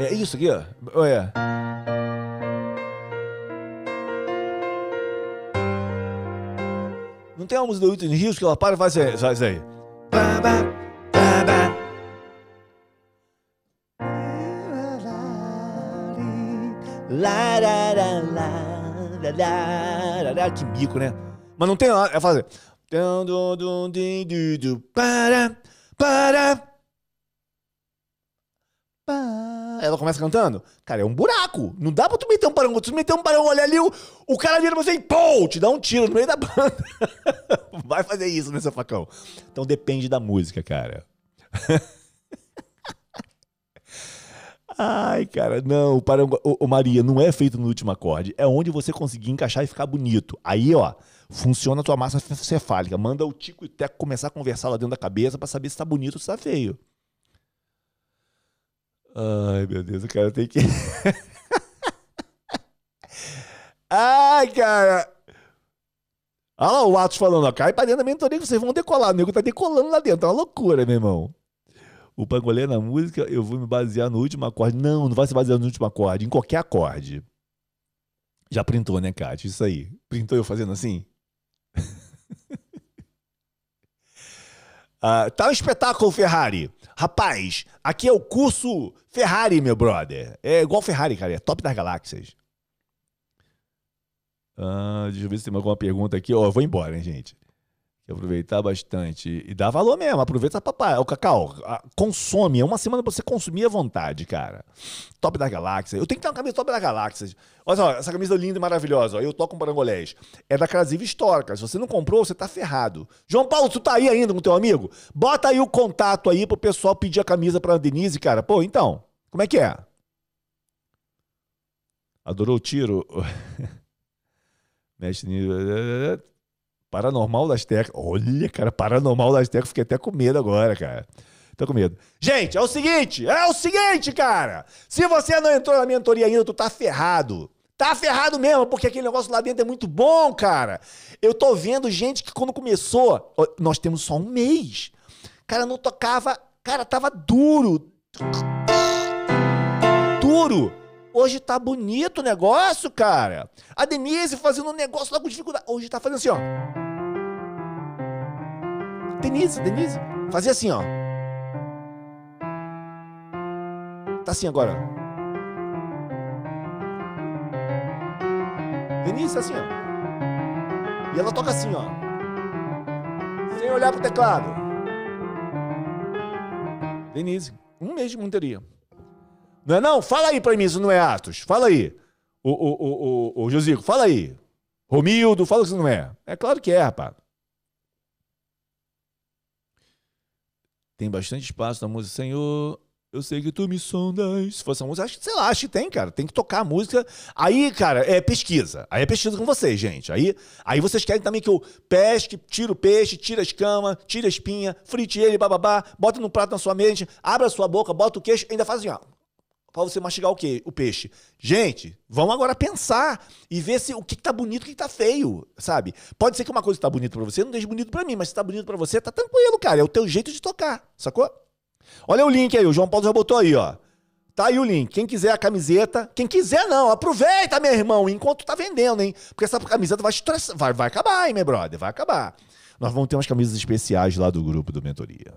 É, é isso aqui, ó. É. Não tem uma música do Whitney Houston que ela para e faz, faz isso aí. Que bico, né? Mas não tem nada. É fazer. Para, para. Ela começa cantando. Cara, é um buraco. Não dá pra tu meter um parango. Tu meter um parango, olha ali, o, o cara vira você e pô, te dá um tiro no meio da banda. Vai fazer isso, né, seu facão? Então depende da música, cara. Ai, cara, não, o, Maria, não é feito no último acorde. É onde você conseguir encaixar e ficar bonito. Aí, ó, funciona a tua massa cefálica. Manda o tico e teco começar a conversar lá dentro da cabeça para saber se tá bonito ou se tá feio. Ai, meu Deus, o cara tem que. Ai, cara. Olha lá o Atos falando, ó, cai pra dentro da mentoria que vocês vão decolar. O nego tá decolando lá dentro. É uma loucura, meu irmão o pangolê na música, eu vou me basear no último acorde. Não, não vai se basear no último acorde, em qualquer acorde. Já printou, né, Kátia? Isso aí. Printou eu fazendo assim? ah, tá um espetáculo, Ferrari. Rapaz, aqui é o curso Ferrari, meu brother. É igual Ferrari, cara. É top das galáxias. Ah, deixa eu ver se tem alguma pergunta aqui. Ó, oh, eu vou embora, hein, gente aproveitar bastante. E dá valor mesmo. Aproveita papai. O cacau, consome. É uma semana pra você consumir à vontade, cara. Top da galáxia. Eu tenho que ter uma camisa top da galáxia. Olha só, essa camisa linda e maravilhosa. Ó. Eu toco um parangolés. É da Crasiva Histórica. Se você não comprou, você tá ferrado. João Paulo, tu tá aí ainda com teu amigo? Bota aí o contato aí pro pessoal pedir a camisa pra Denise, cara. Pô, então, como é que é? Adorou o tiro? Mestre Paranormal das Teclas. Olha, cara, Paranormal das Teclas. Fiquei até com medo agora, cara. Tô com medo. Gente, é o seguinte, é o seguinte, cara. Se você não entrou na mentoria ainda, tu tá ferrado. Tá ferrado mesmo, porque aquele negócio lá dentro é muito bom, cara. Eu tô vendo gente que quando começou, nós temos só um mês. Cara, não tocava, cara, tava duro. Duro. Hoje tá bonito o negócio, cara. A Denise fazendo um negócio lá com dificuldade. Hoje tá fazendo assim, ó. Denise, Denise. Fazia assim, ó. Tá assim agora. Denise tá assim, ó. E ela toca assim, ó. Sem olhar pro teclado. Denise, um mês de monteria. Não é não? Fala aí pra mim se não é Atos. Fala aí. O, o, o, o, o Josico, fala aí. Romildo, fala se não é. É claro que é, rapaz. Tem bastante espaço na música, Senhor. Eu sei que tu me sondas. Se fosse uma música, acho sei lá, acho que tem, cara. Tem que tocar a música. Aí, cara, é pesquisa. Aí é pesquisa com vocês, gente. Aí, aí vocês querem também que eu pesque, tire o peixe, tire a escama, tire a espinha, frite ele, bababá, bota no prato na sua mente, abra a sua boca, bota o queixo, ainda faz assim, ó para você mastigar o quê? O peixe. Gente, vamos agora pensar e ver se o que, tá bonito o que, que tá feio, sabe? Pode ser que uma coisa que tá bonita para você não deixe bonito para mim, mas se tá bonito para você, tá tranquilo, cara. É o teu jeito de tocar, sacou? Olha o link aí, o João Paulo já botou aí, ó. Tá aí o link. Quem quiser a camiseta, quem quiser não, aproveita, meu irmão, enquanto tá vendendo, hein? Porque essa camiseta vai estressar, vai, vai acabar, hein, meu brother, vai acabar. Nós vamos ter umas camisas especiais lá do grupo do Mentoria.